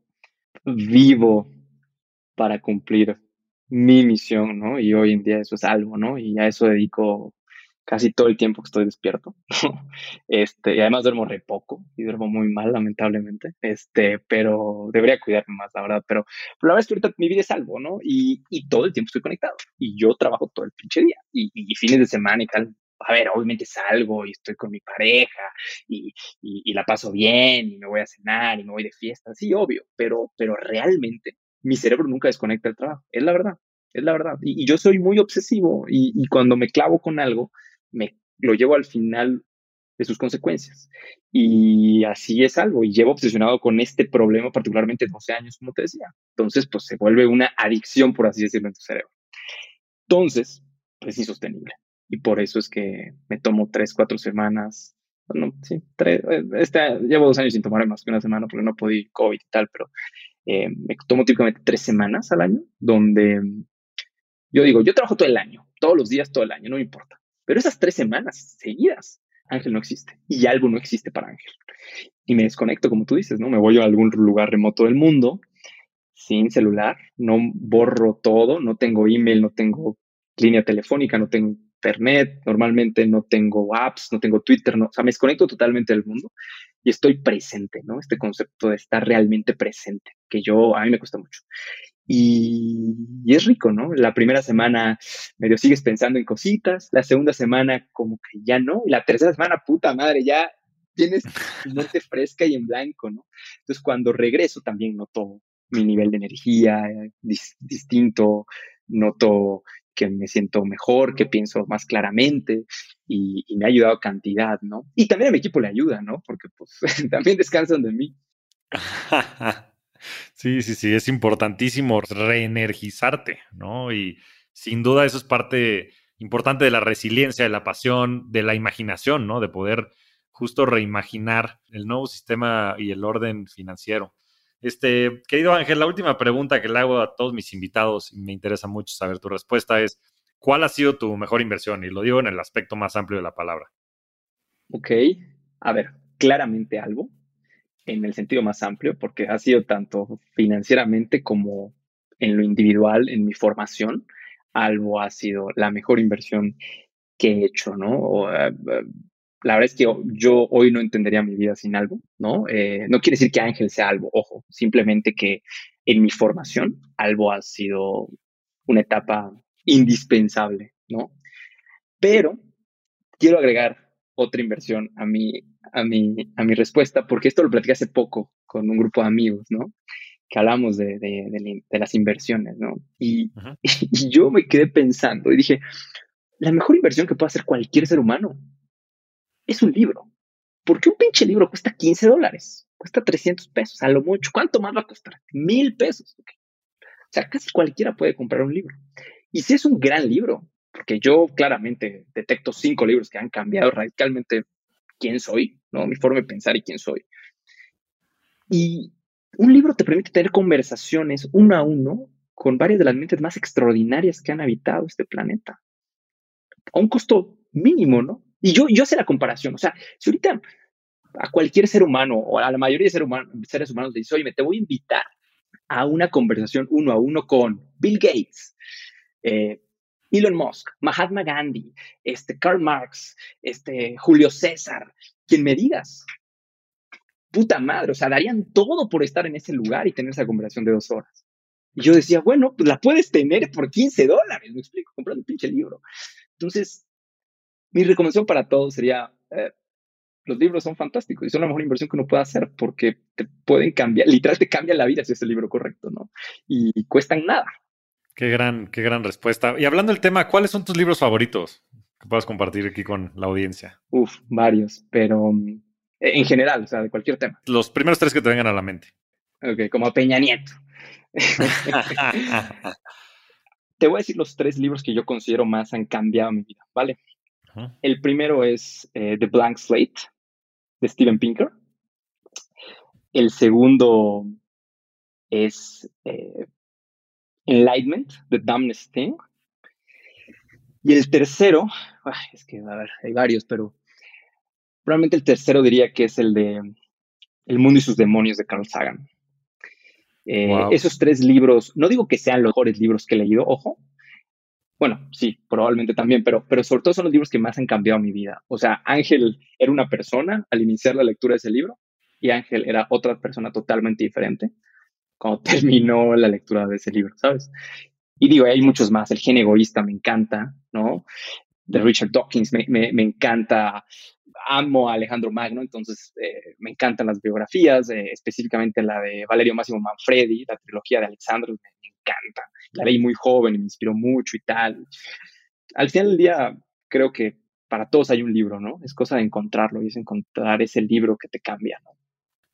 vivo para cumplir mi misión, ¿no? Y hoy en día eso es algo, ¿no? Y a eso dedico casi todo el tiempo que estoy despierto. este, y además duermo re poco y duermo muy mal, lamentablemente. Este, pero debería cuidarme más, la verdad. Pero, la verdad es que ahorita mi vida es algo, ¿no? Y, y, todo el tiempo estoy conectado. Y yo trabajo todo el pinche día. Y, y, fines de semana y tal. A ver, obviamente salgo y estoy con mi pareja y, y, la paso bien y me voy a cenar y me voy de fiesta. Sí, obvio. Pero, pero realmente mi cerebro nunca desconecta el trabajo. Es la verdad. Es la verdad. Y, yo soy muy obsesivo y, y cuando me clavo con algo, me lo llevo al final de sus consecuencias. Y así es algo, y llevo obsesionado con este problema particularmente 12 años, como te decía. Entonces, pues se vuelve una adicción, por así decirlo, en tu cerebro. Entonces, pues insostenible. Y por eso es que me tomo tres, cuatro semanas. Bueno, sí, tres, este, llevo dos años sin tomar más que una semana porque no podía COVID y tal, pero eh, me tomo típicamente tres semanas al año, donde yo digo, yo trabajo todo el año, todos los días, todo el año, no me importa. Pero esas tres semanas seguidas, Ángel no existe y algo no existe para Ángel. Y me desconecto, como tú dices, ¿no? Me voy a algún lugar remoto del mundo sin celular, no borro todo, no tengo email, no tengo línea telefónica, no tengo internet, normalmente no tengo apps, no tengo Twitter, no, o sea, me desconecto totalmente del mundo y estoy presente, ¿no? Este concepto de estar realmente presente, que yo, a mí me cuesta mucho. Y, es rico, ¿no? La primera semana medio sigues pensando en cositas, la segunda semana como que ya no, y la tercera semana, puta madre, ya tienes tu mente fresca y en blanco, ¿no? Entonces cuando regreso también noto mi nivel de energía distinto, noto que me siento mejor, que pienso más claramente y, me ha ayudado cantidad, ¿no? Y también a mi equipo le ayuda, ¿no? Porque pues también descansan de mí. sí, sí, sí, es importantísimo reenergizarte, ¿no? Y sin duda eso es parte importante de la resiliencia, de la pasión, de la imaginación, ¿no? De poder justo reimaginar el nuevo sistema y el orden financiero. Este, querido Ángel, la última pregunta que le hago a todos mis invitados y me interesa mucho saber tu respuesta es, ¿cuál ha sido tu mejor inversión? Y lo digo en el aspecto más amplio de la palabra. Ok, a ver, claramente algo, en el sentido más amplio, porque ha sido tanto financieramente como en lo individual, en mi formación, algo ha sido la mejor inversión que he hecho, ¿no? Eh, eh, la verdad es que yo hoy no entendería mi vida sin algo, ¿no? Eh, no quiere decir que Ángel sea algo, ojo, simplemente que en mi formación algo ha sido una etapa indispensable, ¿no? Pero quiero agregar otra inversión a mi, a mi, a mi respuesta, porque esto lo platicé hace poco con un grupo de amigos, ¿no? Que hablamos de, de, de, las inversiones, ¿no? Y, y yo me quedé pensando y dije, la mejor inversión que puede hacer cualquier ser humano es un libro. Porque un pinche libro cuesta 15 dólares, cuesta 300 pesos, a lo mucho. ¿Cuánto más va a costar? Mil pesos. O sea, casi cualquiera puede comprar un libro. Y si es un gran libro, porque yo claramente detecto cinco libros que han cambiado radicalmente quién soy, ¿no? Mi forma de pensar y quién soy. Y un libro te permite tener conversaciones uno a uno con varias de las mentes más extraordinarias que han habitado este planeta. A un costo mínimo, ¿no? Y yo, yo sé la comparación. O sea, si ahorita a cualquier ser humano o a la mayoría de seres humanos le dice, oye, me te voy a invitar a una conversación uno a uno con Bill Gates, eh, Elon Musk, Mahatma Gandhi, este, Karl Marx, este, Julio César, quien me digas. Puta madre, o sea, darían todo por estar en ese lugar y tener esa conversación de dos horas. Y yo decía, bueno, pues la puedes tener por 15 dólares, me explico, comprando un pinche libro. Entonces, mi recomendación para todos sería, eh, los libros son fantásticos y son la mejor inversión que uno puede hacer porque te pueden cambiar, literal te cambian la vida si es el libro correcto, ¿no? Y cuestan nada. Qué gran, qué gran respuesta. Y hablando del tema, ¿cuáles son tus libros favoritos que puedas compartir aquí con la audiencia? Uf, varios, pero mm, en general, o sea, de cualquier tema. Los primeros tres que te vengan a la mente. Ok, como Peña Nieto. te voy a decir los tres libros que yo considero más han cambiado mi vida, ¿vale? El primero es eh, The Blank Slate de Steven Pinker. El segundo es eh, Enlightenment, The Dumbness Thing. Y el tercero, es que, a ver, hay varios, pero probablemente el tercero diría que es el de El mundo y sus demonios de Carl Sagan. Eh, esos tres libros, no digo que sean los mejores libros que he leído, ojo, bueno, sí, probablemente también, pero, pero sobre todo son los libros que más han cambiado mi vida. O sea, Ángel era una persona al iniciar la lectura de ese libro y Ángel era otra persona totalmente diferente cuando terminó la lectura de ese libro, ¿sabes? Y digo, hay muchos más. El gen egoísta me encanta, ¿no? De Richard Dawkins me, me, encanta. Amo a Alejandro Magno, entonces eh, me encantan las biografías, eh, específicamente la de Valerio Máximo Manfredi, la trilogía de Alexandro, me, encanta la leí muy joven y me inspiró mucho y tal. Al final del día, creo que para todos hay un libro, ¿no? Es cosa de encontrarlo y es encontrar ese libro que te cambia, ¿no?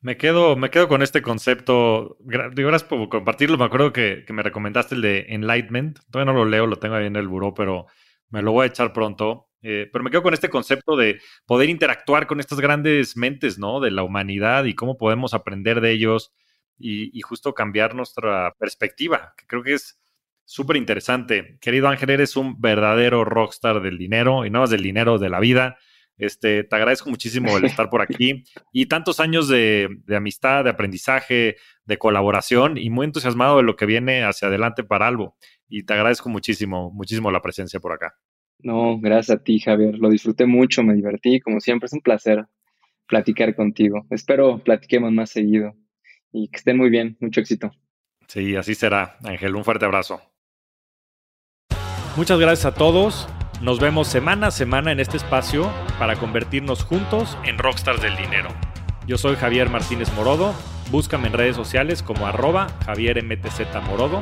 Me quedo, me quedo con este concepto. Gracias por compartirlo. Me acuerdo que, me recomendaste el de Enlightenment. Todavía no lo leo, lo tengo ahí en el buró, pero me lo voy a echar pronto. Eh, pero me quedo con este concepto de poder interactuar con estas grandes mentes, ¿no? De la humanidad y cómo podemos aprender de ellos y, justo cambiar nuestra perspectiva, que creo que es súper interesante. Querido Ángel, eres un verdadero rockstar del dinero y no más del dinero de la vida. Este, te agradezco muchísimo el estar por aquí y tantos años de, amistad, de aprendizaje, de colaboración y muy entusiasmado de lo que viene hacia adelante para Albo. Y te agradezco muchísimo, muchísimo la presencia por acá. No, gracias a ti, Javier. Lo disfruté mucho, me divertí. Como siempre, es un placer platicar contigo. Espero platiquemos más seguido y que estén muy bien. Mucho éxito. Sí, así será. Ángel, un fuerte abrazo. Muchas gracias a todos. Nos vemos semana a semana en este espacio para convertirnos juntos en rockstars del dinero. Yo soy Javier Martínez Morodo, búscame en redes sociales como arroba Javier Morodo